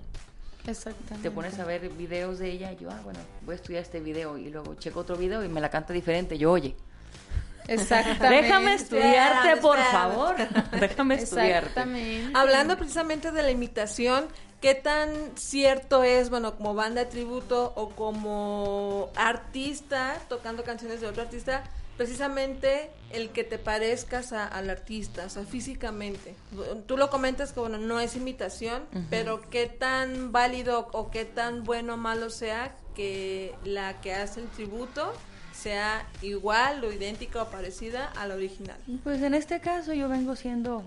Exactamente. te pones a ver videos de ella y yo, ah, bueno, voy a estudiar este video y luego checo otro video y me la canta diferente. Yo, oye, Exactamente. déjame estudiarte, Espérame, por espérame. favor. déjame estudiarte. Exactamente. Hablando precisamente de la imitación, ¿qué tan cierto es, bueno, como banda de tributo o como artista tocando canciones de otro artista, precisamente el que te parezcas a- al artista, o sea, físicamente? Tú lo comentas que, bueno, no es imitación, pero ¿qué tan válido o qué tan bueno o malo sea que la que hace el tributo sea igual o idéntica o parecida a la original? Pues en este caso yo vengo siendo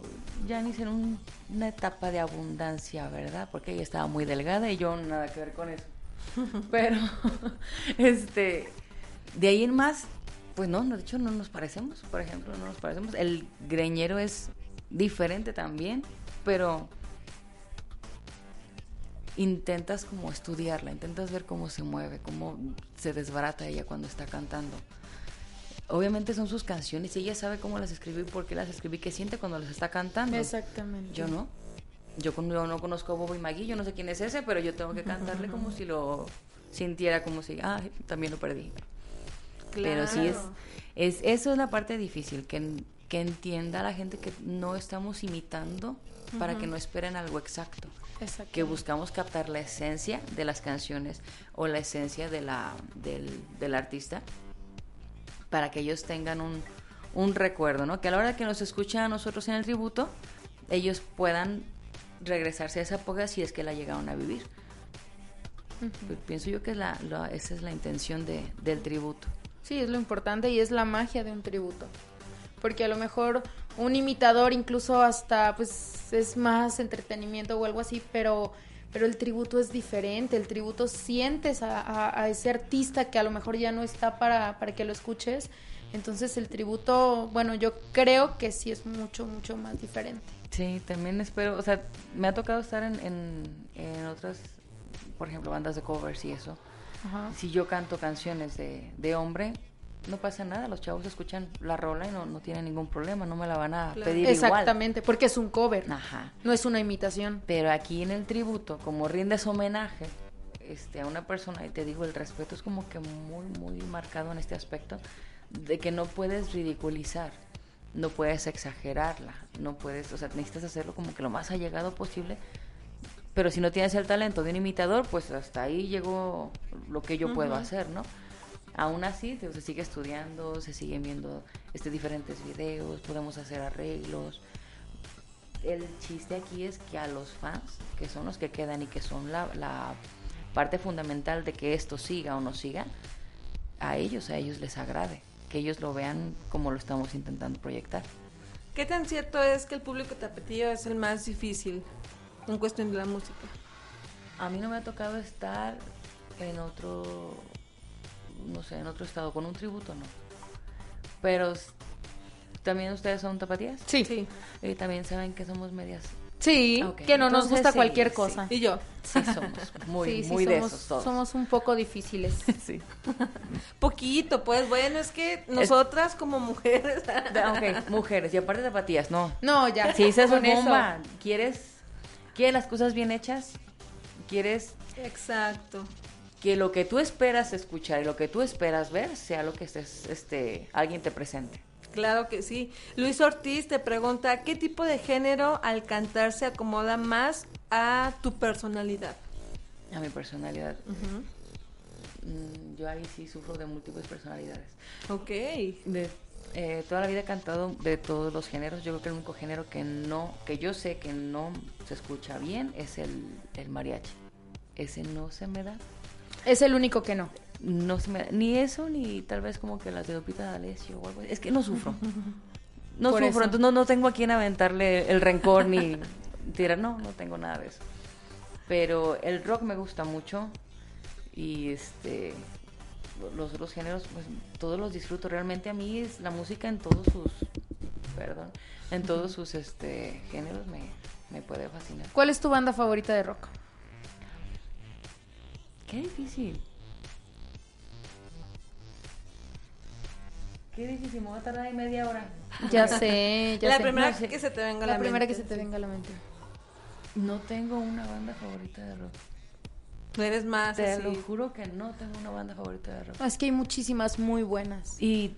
Janice en un- una etapa de abundancia, ¿verdad? Porque ella estaba muy delgada y yo nada que ver con eso. Pero, este, de ahí en más, pues no, de hecho no nos parecemos, por ejemplo, no nos parecemos. El greñero es diferente también, pero intentas como estudiarla, intentas ver cómo se mueve, cómo se desbarata ella cuando está cantando. Obviamente son sus canciones y ella sabe cómo las escribí, por qué las escribí, qué siente cuando las está cantando. Exactamente. Yo no. Yo no conozco a Bobo y Maggie, yo no sé quién es ese, pero yo tengo que cantarle como si lo sintiera, como si, ah, también lo perdí. Pero sí es, es, eso es la parte difícil, que, que entienda la gente que no estamos imitando para que no esperen algo exacto. Exacto. Que buscamos captar la esencia de las canciones o la esencia de la, del, del artista para que ellos tengan un, un recuerdo, ¿no? Que a la hora que nos escuchan a nosotros en el tributo, ellos puedan regresarse a esa época si es que la llegaron a vivir. Pues pienso yo que es la, la- esa es la intención de, del tributo. Sí, es lo importante y es la magia de un tributo. Porque a lo mejor un imitador incluso hasta pues es más entretenimiento o algo así, pero pero el tributo es diferente, el tributo sientes a, ese artista que a lo mejor ya no está para, para que lo escuches, entonces el tributo, bueno, yo creo que sí es mucho, mucho más diferente. Sí, también espero, o sea, me ha tocado estar en, en, en otras, por ejemplo, bandas de covers y eso. Ajá. Si yo canto canciones de, de hombre, no pasa nada, los chavos escuchan la rola y no, no tienen ningún problema, no me la van a Claro. pedir igual. Exactamente, porque es un cover, Ajá. no es una imitación. Pero aquí en el tributo, como rindes homenaje este, a una persona, y te digo, el respeto es como que muy, muy marcado en este aspecto, de que no puedes ridiculizar, no puedes exagerarla, no puedes, o sea, necesitas hacerlo como que lo más allegado posible. Pero si no tienes el talento de un imitador, pues hasta ahí llegó lo que yo puedo hacer, ¿no? Aún así, se sigue estudiando, se siguen viendo este, diferentes videos, podemos hacer arreglos, el chiste aquí es que a los fans, que son los que quedan y que son la, la parte fundamental de que esto siga o no siga, a ellos, a ellos les agrade, que ellos lo vean como lo estamos intentando proyectar. ¿Qué tan cierto es que el público tapatío es el más difícil en cuestión de la música? A mí no me ha tocado estar en otro, no sé, en otro estado, con un tributo, no. Pero también ustedes son tapatías Sí, Sí. y también saben que somos medias. sí, que no nos gusta sí, cualquier sí. cosa. Y yo. Sí, somos muy, sí, sí, muy de somos, esos todos. somos un poco difíciles. Sí. Poquito, pues bueno, es que nosotras como mujeres. Ok, mujeres, y aparte tapatías, no. No, ya. Si esa es con eso. bomba, ¿quieres, ¿quieres las cosas bien hechas? ¿Quieres Exacto. que lo que tú esperas escuchar y lo que tú esperas ver sea lo que estés, este, alguien te presente? Claro que sí. Luis Ortiz te pregunta, ¿qué tipo de género al cantar se acomoda más a tu personalidad? A mi personalidad. Mm, yo ahí sí sufro de múltiples personalidades. Ok. De, eh, toda la vida he cantado de todos los géneros. Yo creo que el único género que no, que yo sé que no se escucha bien es el, el mariachi. Ese no se me da. Es el único que no. No se me da. Ni eso, ni tal vez como que las de Lupita D'Alessio o algo. Es que no sufro. No Por sufro, eso. entonces no, no tengo a quien aventarle el rencor ni tirar. No, no tengo nada de eso. Pero el rock me gusta mucho y este los otros géneros pues todos los disfruto realmente a mí es la música en todos sus perdón en todos sus este géneros me, me puede fascinar ¿Cuál es tu banda favorita de rock? qué difícil qué difícil me voy a tardar ahí media hora Ya sé, ya la sé. primera No sé. que se te venga a la la, primera mente, que se te venga a la mente. no tengo una banda favorita de rock Tú eres más te así. lo juro que no tengo una banda favorita de rock Es que hay muchísimas muy buenas. Y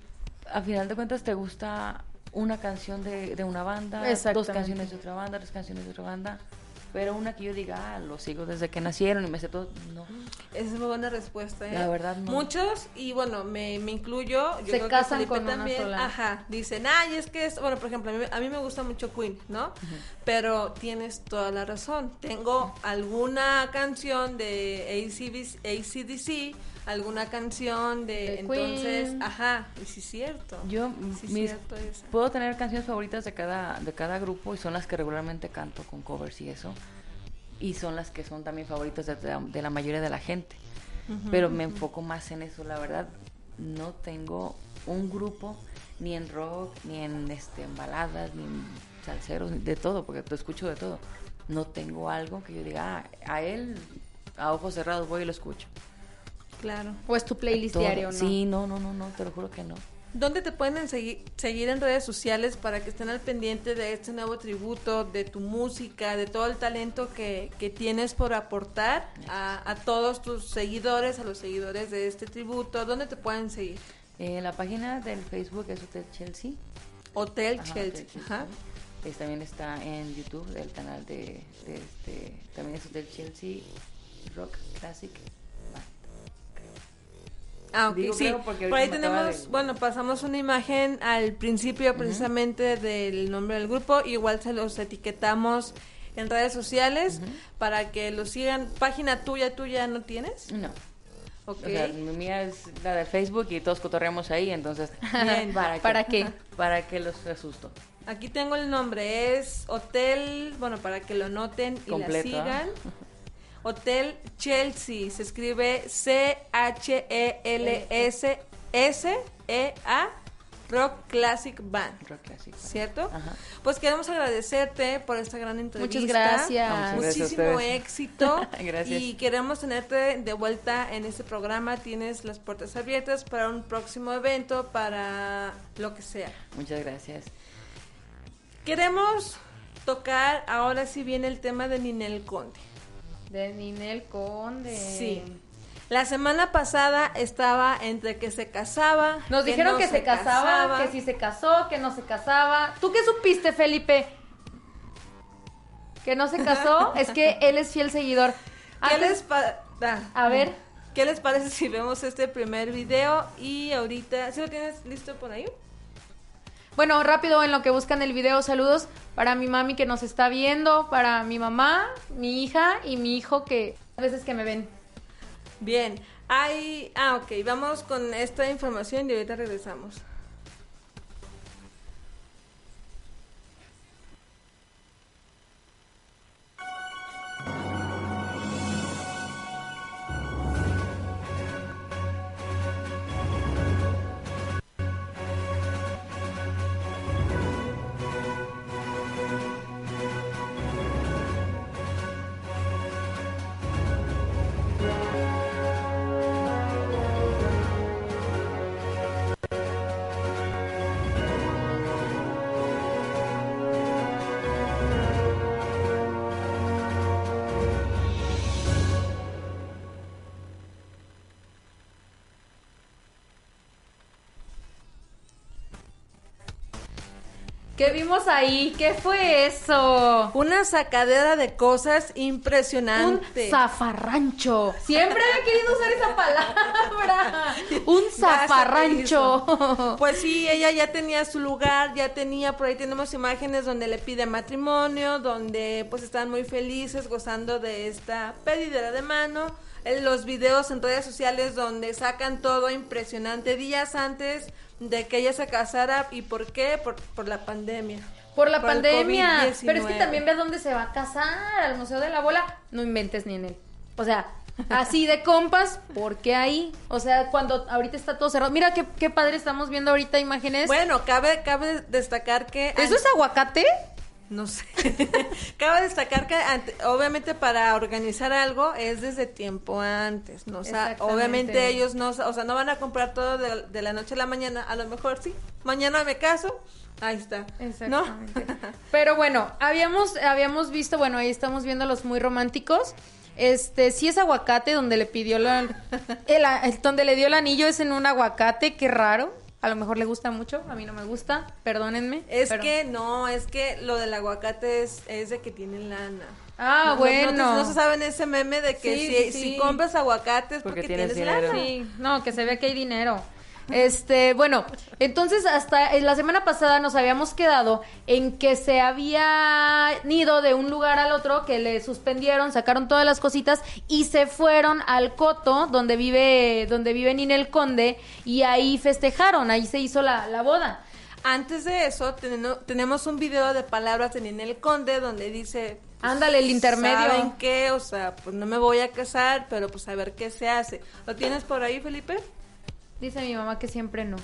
a final de cuentas te gusta una canción de, de una banda, dos canciones de otra banda, tres canciones de otra banda, pero una que yo diga, ah, lo sigo desde que nacieron y me sé todo, no. Esa es muy buena respuesta. ¿eh? La verdad, no. Muchos, y bueno, me, me incluyo. Yo Se creo que casan Felipe con una también, sola. Ajá, dicen, ay, es que es. Bueno, por ejemplo, a mí, a mí me gusta mucho Queen, ¿no? Pero tienes toda la razón. Tengo alguna canción de ACDC, ACDC alguna canción de. De entonces, Queen. ajá, y sí es cierto. Yo Sí mis- cierto puedo tener canciones favoritas de cada, de cada grupo y son las que regularmente canto con covers y eso. Y son las que son también favoritas de, la- de la mayoría de la gente. Pero me enfoco más en eso, la verdad. No tengo un grupo ni en rock, ni en, este, en baladas, ni en salseros, de todo, porque te escucho de todo. No tengo algo que yo diga, ah, a él, a ojos cerrados voy y lo escucho. Claro. ¿O es tu playlist Todo. diario no? Sí, no, no, no, no, te lo juro que no. ¿Dónde te pueden segui- seguir en redes sociales para que estén al pendiente de este nuevo tributo, de tu música, de todo el talento que, que tienes por aportar a, a todos tus seguidores, a los seguidores de este tributo? ¿Dónde te pueden seguir? Eh, la página del Facebook es Hotel Chelsea. Hotel Ajá, Chelsea. Hotel Ajá. Es- también está en YouTube, el canal de, de este, también es Hotel Chelsea Rock Classic. Ah, ok, Digo sí. porque Por ahí tenemos, de- bueno, pasamos una imagen al principio precisamente del nombre del grupo. Igual se los etiquetamos en redes sociales para que lo sigan. ¿Página tuya, tuya no tienes? No. Ok. O sea, mi mía es la de Facebook y todos cotorreamos ahí, entonces, Bien. ¿para qué? ¿Para qué? ¿Para qué los asusto? Aquí tengo el nombre, es Hotel, bueno, para que lo noten y Completo, la sigan. Hotel Chelsea, se escribe Rock Classic Band. Rock Classic. ¿Cierto? Ajá. Pues queremos agradecerte por esta gran entrevista. Muchas gracias. Muchísimo éxito. Gracias. Y queremos tenerte de vuelta en este programa. Tienes las puertas abiertas para un próximo evento, para lo que sea. Muchas gracias. Queremos tocar ahora sí viene el tema de Ninel Conde. De Ninel Conde. Sí. La semana pasada estaba entre que se casaba. Nos dijeron no que se, casaba, casaba. que si se casó, que no se casaba. ¿Tú qué supiste, Felipe? ¿Que no se casó? es que él es fiel seguidor. ¿Qué les ah, A ver. ¿Qué les parece si vemos este primer video y ahorita, ¿sí lo tienes listo por ahí? Bueno, rápido en lo que buscan el video, saludos para mi mami que nos está viendo, para mi mamá, mi hija y mi hijo que a veces que me ven. Bien, hay, ah, ok, vamos con esta información y ahorita regresamos. ¿Qué vimos ahí? ¿Qué fue eso? Una sacadera de cosas Un impresionante. zafarrancho. Siempre había querido usar esa palabra. Un zafarrancho. Pues sí, ella ya tenía su lugar, ya tenía, por ahí tenemos imágenes donde le pide matrimonio, donde pues están muy felices gozando de esta pedidera de mano. Los videos en redes sociales donde sacan todo impresionante días antes de que ella se casara. ¿Y por qué? Por, por la pandemia. Por la Por pandemia. COVID-19. Pero es que también ve dónde se va a casar, al Museo de la Bola. No inventes ni en él. O sea, así de compas, ¿por qué ahí? O sea, cuando ahorita está todo cerrado. Mira qué, qué padre estamos viendo ahorita imágenes. Bueno, cabe, cabe destacar que... ¿Eso es aguacate? No sé. Cabe destacar que ante- obviamente para organizar algo es desde tiempo antes, ¿no? O sea, obviamente ellos no, o sea, no van a comprar todo de, de la noche a la mañana, a lo mejor sí. Mañana me caso, ahí está. ¿No? Exactamente. Pero bueno, habíamos, habíamos visto, bueno, ahí estamos viendo los muy románticos. Este, sí es aguacate donde le pidió la, el, el- donde le dio el anillo es en un aguacate, qué raro. A lo mejor le gusta mucho, a mí no me gusta, perdónenme. Es pero- que no, es que lo del aguacate es, es de que tienen lana. Ah, No- no- bueno. No, no se saben ese meme de que Sí, si, sí. si compras aguacates porque, Porque tienes, lana. Sí, no, que se vea que hay dinero. Este, bueno, entonces hasta en la semana pasada nos habíamos quedado en que se había ido de un lugar al otro, que le suspendieron, sacaron todas las cositas y se fueron al Coto, donde vive, donde vive Ninel Conde, y ahí festejaron, ahí se hizo la, la boda. Antes de eso, tenemos un video de palabras de Ninel Conde donde dice... pues, Ándale, el intermedio. ¿Saben qué? O sea, pues no me voy a casar, pero pues a ver qué se hace. ¿Lo tienes por ahí, Felipe? Dice mi mamá que siempre no.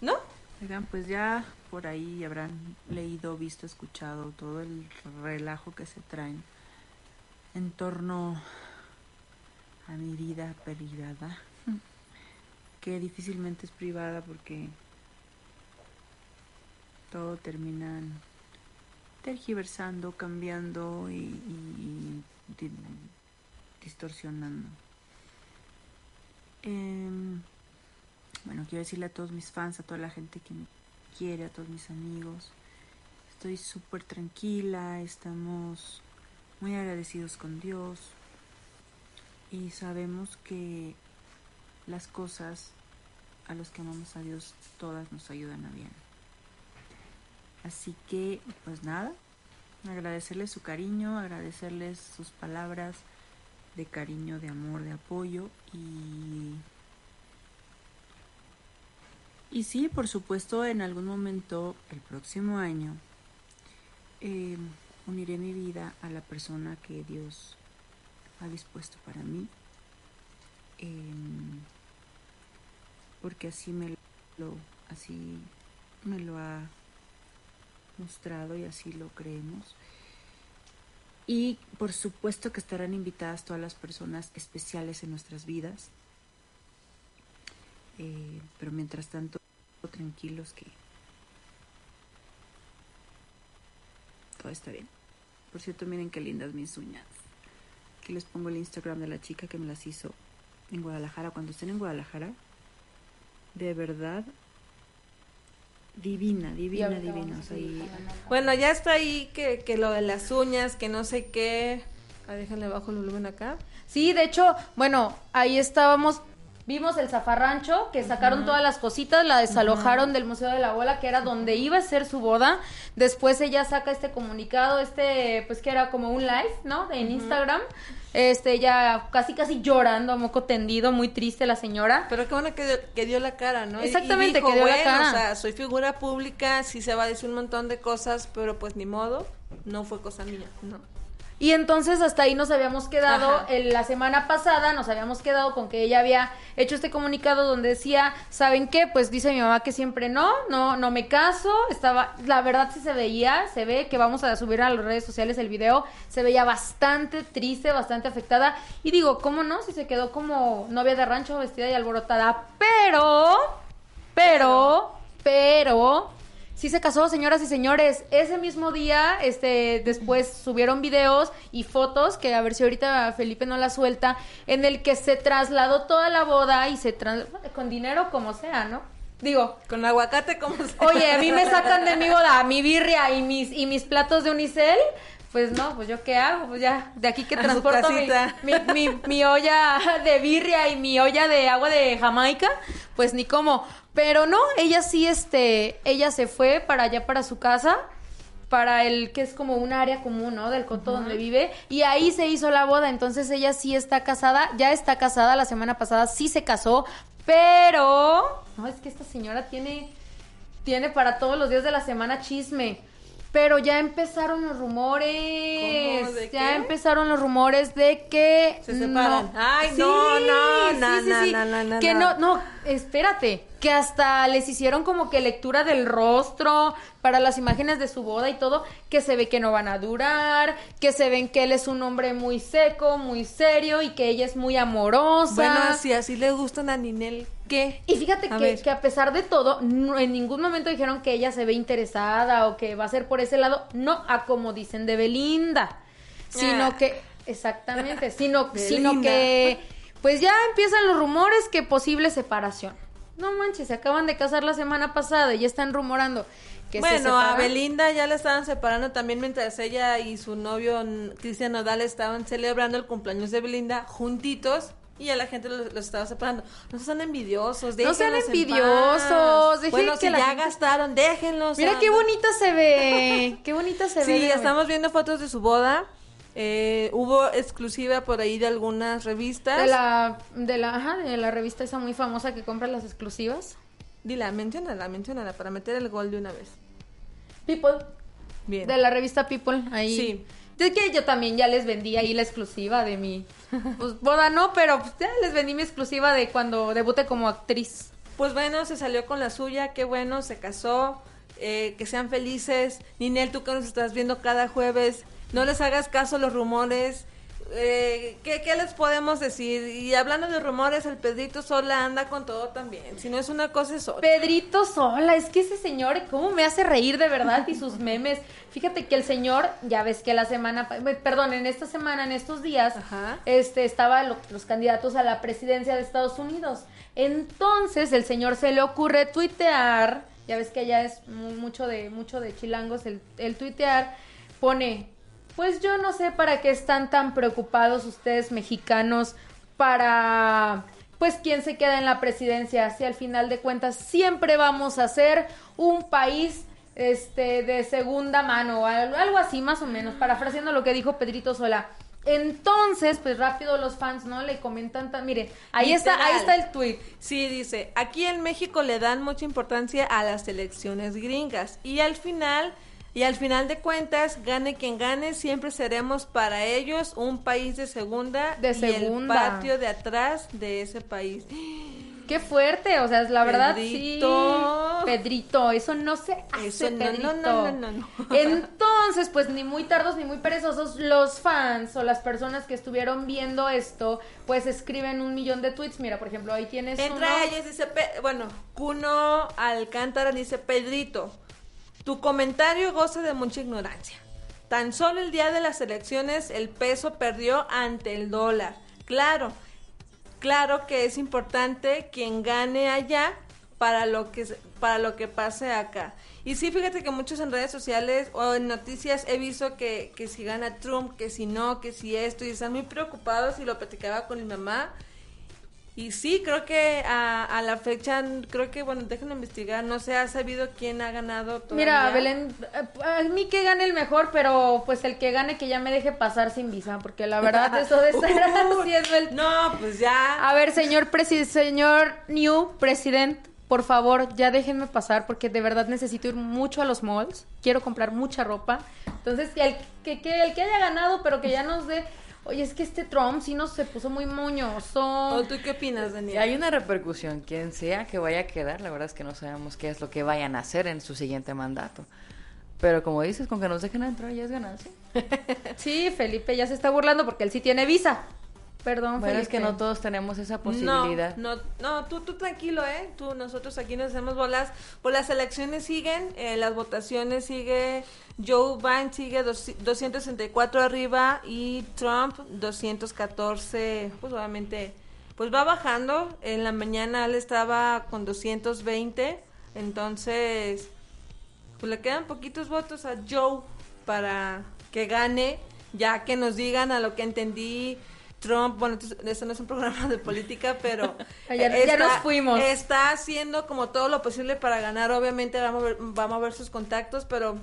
¿No? Oigan, pues ya por ahí habrán leído, visto, escuchado todo el relajo que se traen en torno a mi vida privada, que difícilmente es privada porque todo terminan tergiversando, cambiando y, y di- distorsionando. Em, bueno, quiero decirle a todos mis fans, a toda la gente que me quiere, a todos mis amigos. Estoy súper tranquila, estamos muy agradecidos con Dios y sabemos que las cosas a los que amamos a Dios todas nos ayudan a bien. Así que, pues nada, agradecerles su cariño, agradecerles sus palabras de cariño, de amor, de apoyo y y sí, por supuesto, en algún momento, el próximo año, eh, uniré mi vida a la persona que Dios ha dispuesto para mí. Em, porque así me lo así me lo ha mostrado y así lo creemos. Y por supuesto que estarán invitadas todas las personas especiales en nuestras vidas. Eh, pero mientras tanto, tranquilos que todo está bien. Por cierto, miren qué lindas mis uñas. Aquí les pongo el Instagram de la chica que me las hizo en Guadalajara. Cuando estén en Guadalajara, de verdad, divina, divina, divina. O sea, y- Bueno, ya está ahí que, que lo de las uñas, que no sé qué. Ah, déjenle bajo el volumen acá. Sí, de hecho, bueno, ahí estábamos, vimos el zafarrancho, que sacaron todas las cositas, la desalojaron del Museo de la Bola, que era donde iba a ser su boda. Después ella saca este comunicado, este, pues que era como un live, ¿no? En Instagram. Este, ella casi casi llorando, a moco tendido, muy triste la señora. Pero qué bueno que dio, que dio la cara, ¿no? Y- y Exactamente, dijo, que dio la cara. O sea, soy figura pública, sí se va a decir un montón de cosas, pero pues ni modo, no fue cosa mía, ¿no? Y entonces hasta ahí nos habíamos quedado, en la semana pasada nos habíamos quedado con que ella había hecho este comunicado donde decía, ¿saben qué? Pues dice mi mamá que siempre no, no, no me caso, estaba, la verdad sí se veía, se ve que vamos a subir a las redes sociales el video, se veía bastante triste, bastante afectada, y digo, ¿cómo no? Si se quedó como novia de rancho vestida y alborotada, pero, pero, pero, Sí se casó, señoras y señores. Ese mismo día, este, después subieron videos y fotos, que a ver si ahorita Felipe no la suelta, en el que se trasladó toda la boda y se tras- con dinero como sea, ¿no? Digo, Con aguacate como se... oye, a mí me sacan de mi boda mi birria y mis, y mis platos de unicel. Pues no, pues yo qué hago, pues ya, de aquí que A transporto mi, mi, mi- mi olla de birria y mi olla de agua de Jamaica, pues ni cómo. Pero no, ella sí, este, ella se fue para allá, para su casa, para el que es como un área común, ¿no? Del coto donde vive, y ahí se hizo la boda, entonces ella sí está casada, ya está casada, la semana pasada sí se casó, pero... No, es que esta señora tiene, tiene para todos los días de la semana chisme. Pero ya empezaron los rumores. ¿Cómo? ¿De ya qué? empezaron los rumores de que Se separan. no. Ay, Sí, no, no, no, sí, no, sí. no, no, no, Que no. no, espérate, que hasta les hicieron como que lectura del rostro para las imágenes de su boda y todo, que se ve que no van a durar, que se ven que él es un hombre muy seco, muy serio y que ella es muy amorosa. Bueno, si así le gustan a Ninel, ¿qué? Y fíjate A que, que a pesar de todo, no- en ningún momento dijeron que ella se ve interesada o que va a ser por ese lado, no a como dicen de Belinda, sino Ah. que, exactamente, sino, sino que, pues ya empiezan los rumores que posible separación. No manches, se acaban de casar la semana pasada y ya están rumorando que se bueno, a. Belinda ya la estaban separando también mientras ella y su novio Cristian Nodal estaban celebrando el cumpleaños de Belinda juntitos y a la gente los, los estaba separando. No sean envidiosos, No sean déjenlos en envidiosos, dejen Bueno, que si la ya gente- gastaron, déjenlos. Mira qué bonita se ve, qué bonita se ve. Sí, estamos viendo fotos de su boda. Eh, hubo exclusiva por ahí de algunas revistas. de la, de la, ajá, de la revista esa muy famosa que compra las exclusivas. Dila, menciónala, menciónala para meter el gol de una vez. People. Bien. De la revista People, ahí. Sí. Es que yo también ya les vendí ahí la exclusiva de mi. Pues boda no, pero pues, ya les vendí mi exclusiva de cuando debute como actriz. Pues bueno, se salió con la suya, qué bueno, se casó, eh, que sean felices. Ninel, tú que nos estás viendo cada jueves, no les hagas caso a los rumores. Eh, ¿qué, qué les podemos decir? Y hablando de rumores, el Pedrito Sola anda con todo también. Si no es una cosa, es otra. Pedrito Sola, es que ese señor, ¿cómo me hace reír de verdad? Y sus memes. Fíjate que el señor, ya ves que la semana, pa- perdón, en esta semana, en estos días, Ajá. este, estaban lo- los candidatos a la presidencia de Estados Unidos. Entonces, el señor se le ocurre tuitear, ya ves que allá es mu- mucho de, mucho de chilangos el, el tuitear, pone, pues yo no sé para qué están tan preocupados ustedes mexicanos para pues quién se queda en la presidencia, si al final de cuentas siempre vamos a ser un país este de segunda mano o algo, así más o menos, parafraseando lo que dijo Pedrito Sola. Entonces, pues rápido los fans, ¿no? Le comentan, tan- mire, ahí está, ahí está el tweet. Sí, dice, aquí en México le dan mucha importancia a las elecciones gringas y al final, y al final de cuentas, gane quien gane, siempre seremos para ellos un país de segunda De y segunda. el patio de atrás de ese país. Qué fuerte, o sea, la verdad sí. Pedrito. Pedrito, eso no se hace, Eso no, Pedrito. no, no, no, no. Entonces, pues ni muy tardos ni muy perezosos, los fans o las personas que estuvieron viendo esto, pues escriben un millón de tweets. Mira, por ejemplo, ahí tienes Entre uno. ellas dice, bueno, Cuno Alcántara dice, Pedrito, tu comentario goza de mucha ignorancia. Tan solo el día de las elecciones el peso perdió ante el dólar. Claro, claro que es importante quien gane allá para lo que para lo que pase acá. Y sí, fíjate que muchos en redes sociales o en noticias he visto que, que si gana Trump, que si no, que si esto, y están muy preocupados y lo platicaba con mi mamá. Y sí, creo que a, a la fecha, creo que, bueno, déjenme investigar, no se ha sabido quién ha ganado todavía. Mira, Belén, eh, a mí que gane el mejor, pero pues el que gane que ya me deje pasar sin visa, porque la verdad eso de estar Uy, haciendo el... No, pues ya. A ver, señor presi señor New President, por favor, ya déjenme pasar porque de verdad necesito ir mucho a los malls. Quiero comprar mucha ropa. Entonces, que el que, que el que haya ganado, pero que ya nos dé. Oye, es que este Trump sí nos se puso muy moñoso. ¿O tú qué opinas, Daniel? hay una repercusión, quien sea que vaya a quedar, la verdad es que no sabemos qué es lo que vayan a hacer en su siguiente mandato. Pero como dices, con que nos dejen entrar ya es ganancia. Sí, Felipe ya se está burlando porque él sí tiene visa. Perdón, Bueno, es que no todos tenemos esa No, posibilidad. no, no, tú, tú tranquilo, ¿eh? Tú, nosotros aquí nos hacemos bolas. Pues las elecciones siguen, eh, las votaciones sigue, Joe Biden sigue dos- 264 arriba y Trump 214, pues obviamente, pues va bajando. En la mañana él estaba con 220, entonces, pues le quedan poquitos votos a Joe para que gane, ya que nos digan a lo que entendí. Trump, bueno, esto no es un programa de política, pero Ya- ya nos fuimos. Está haciendo como todo lo posible para ganar. Obviamente vamos a ver, vamos a ver sus contactos, pero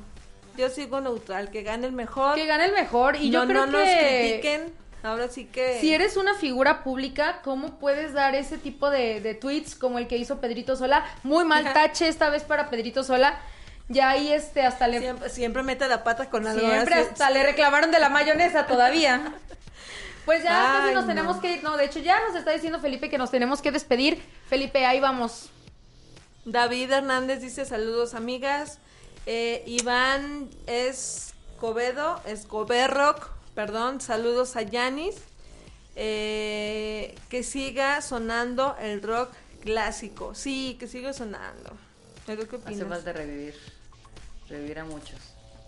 yo sigo neutral, que gane el mejor. Que gane el mejor. Y yo no, creo no que... nos critiquen. Ahora sí que. Si eres una figura pública, ¿cómo puedes dar ese tipo de, de tweets como el que hizo Pedrito Sola? Muy mal Ajá. tache esta vez para Pedrito Sola. Ya ahí este hasta le siempre, siempre mete la pata con algo. siempre ¿verdad? hasta le reclamaron de la mayonesa todavía. Pues ya casi Ay, nos no. tenemos que ir. No, de hecho ya nos está diciendo Felipe que nos tenemos que despedir. Felipe, ahí vamos. David Hernández dice saludos amigas. Eh, Iván Escobedo, Escoberroc, perdón, saludos a Yanis. Eh, que siga sonando el rock clásico. Sí, que siga sonando. ¿Tú qué Hace opinas? falta revivir. Revivir a muchos.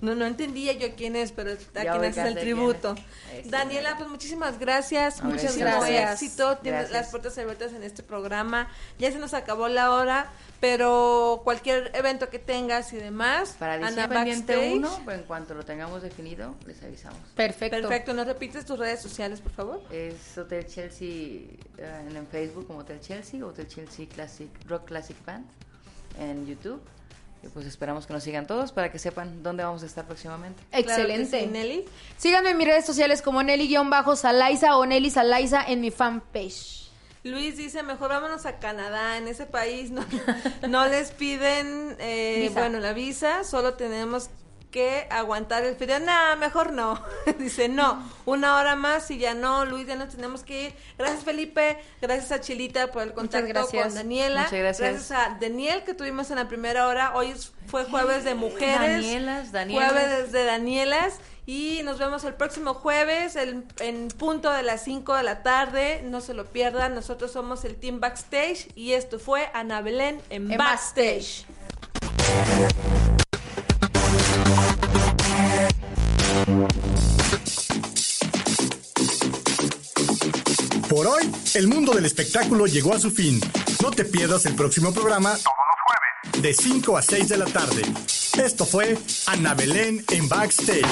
No, no entendía yo quién es, pero a Ya quién es el tributo. es. Daniela, pues muchísimas gracias. No, Muchas gracias. Éxito. Tienes Gracias. las puertas abiertas en este programa. Ya se nos acabó la hora, pero cualquier evento que tengas y demás. Para diciembre pendiente uno, pero en cuanto lo tengamos definido, les avisamos. Perfecto. Perfecto. ¿Nos repites tus redes sociales, por favor? Es Hotel Chelsea eh, en, en Facebook como Hotel Chelsea, Hotel Chelsea Classic Rock Classic Band en YouTube. Y pues esperamos que nos sigan todos para que sepan dónde vamos a estar próximamente. Excelente. Claro que sí, Nelly. Síganme en mis redes sociales como Nelly-Salaiza o Nelly Salaiza en mi fanpage. Luis dice, mejor vámonos a Canadá. En ese país no, no les piden, eh, bueno, la visa, solo tenemos que aguantar el frío. Nah, mejor no. dice, no, una hora más y ya no, Luis, ya nos tenemos que ir. Gracias, Felipe. Gracias a Chilita por el contacto gracias. con Daniela. Muchas gracias. a Daniel que tuvimos en la primera hora. Hoy fue jueves de mujeres. Danielas, Danielas. Jueves de Danielas. Y nos vemos el próximo jueves el- en punto de las 5 de la tarde. No se lo pierdan. Nosotros somos el Team Backstage. Y esto fue Ana Belén en, En Backstage. Por hoy, el mundo del espectáculo llegó a su fin. No te pierdas el próximo programa todos los jueves de 5 a 6 de la tarde. Esto fue Ana Belén en Backstage.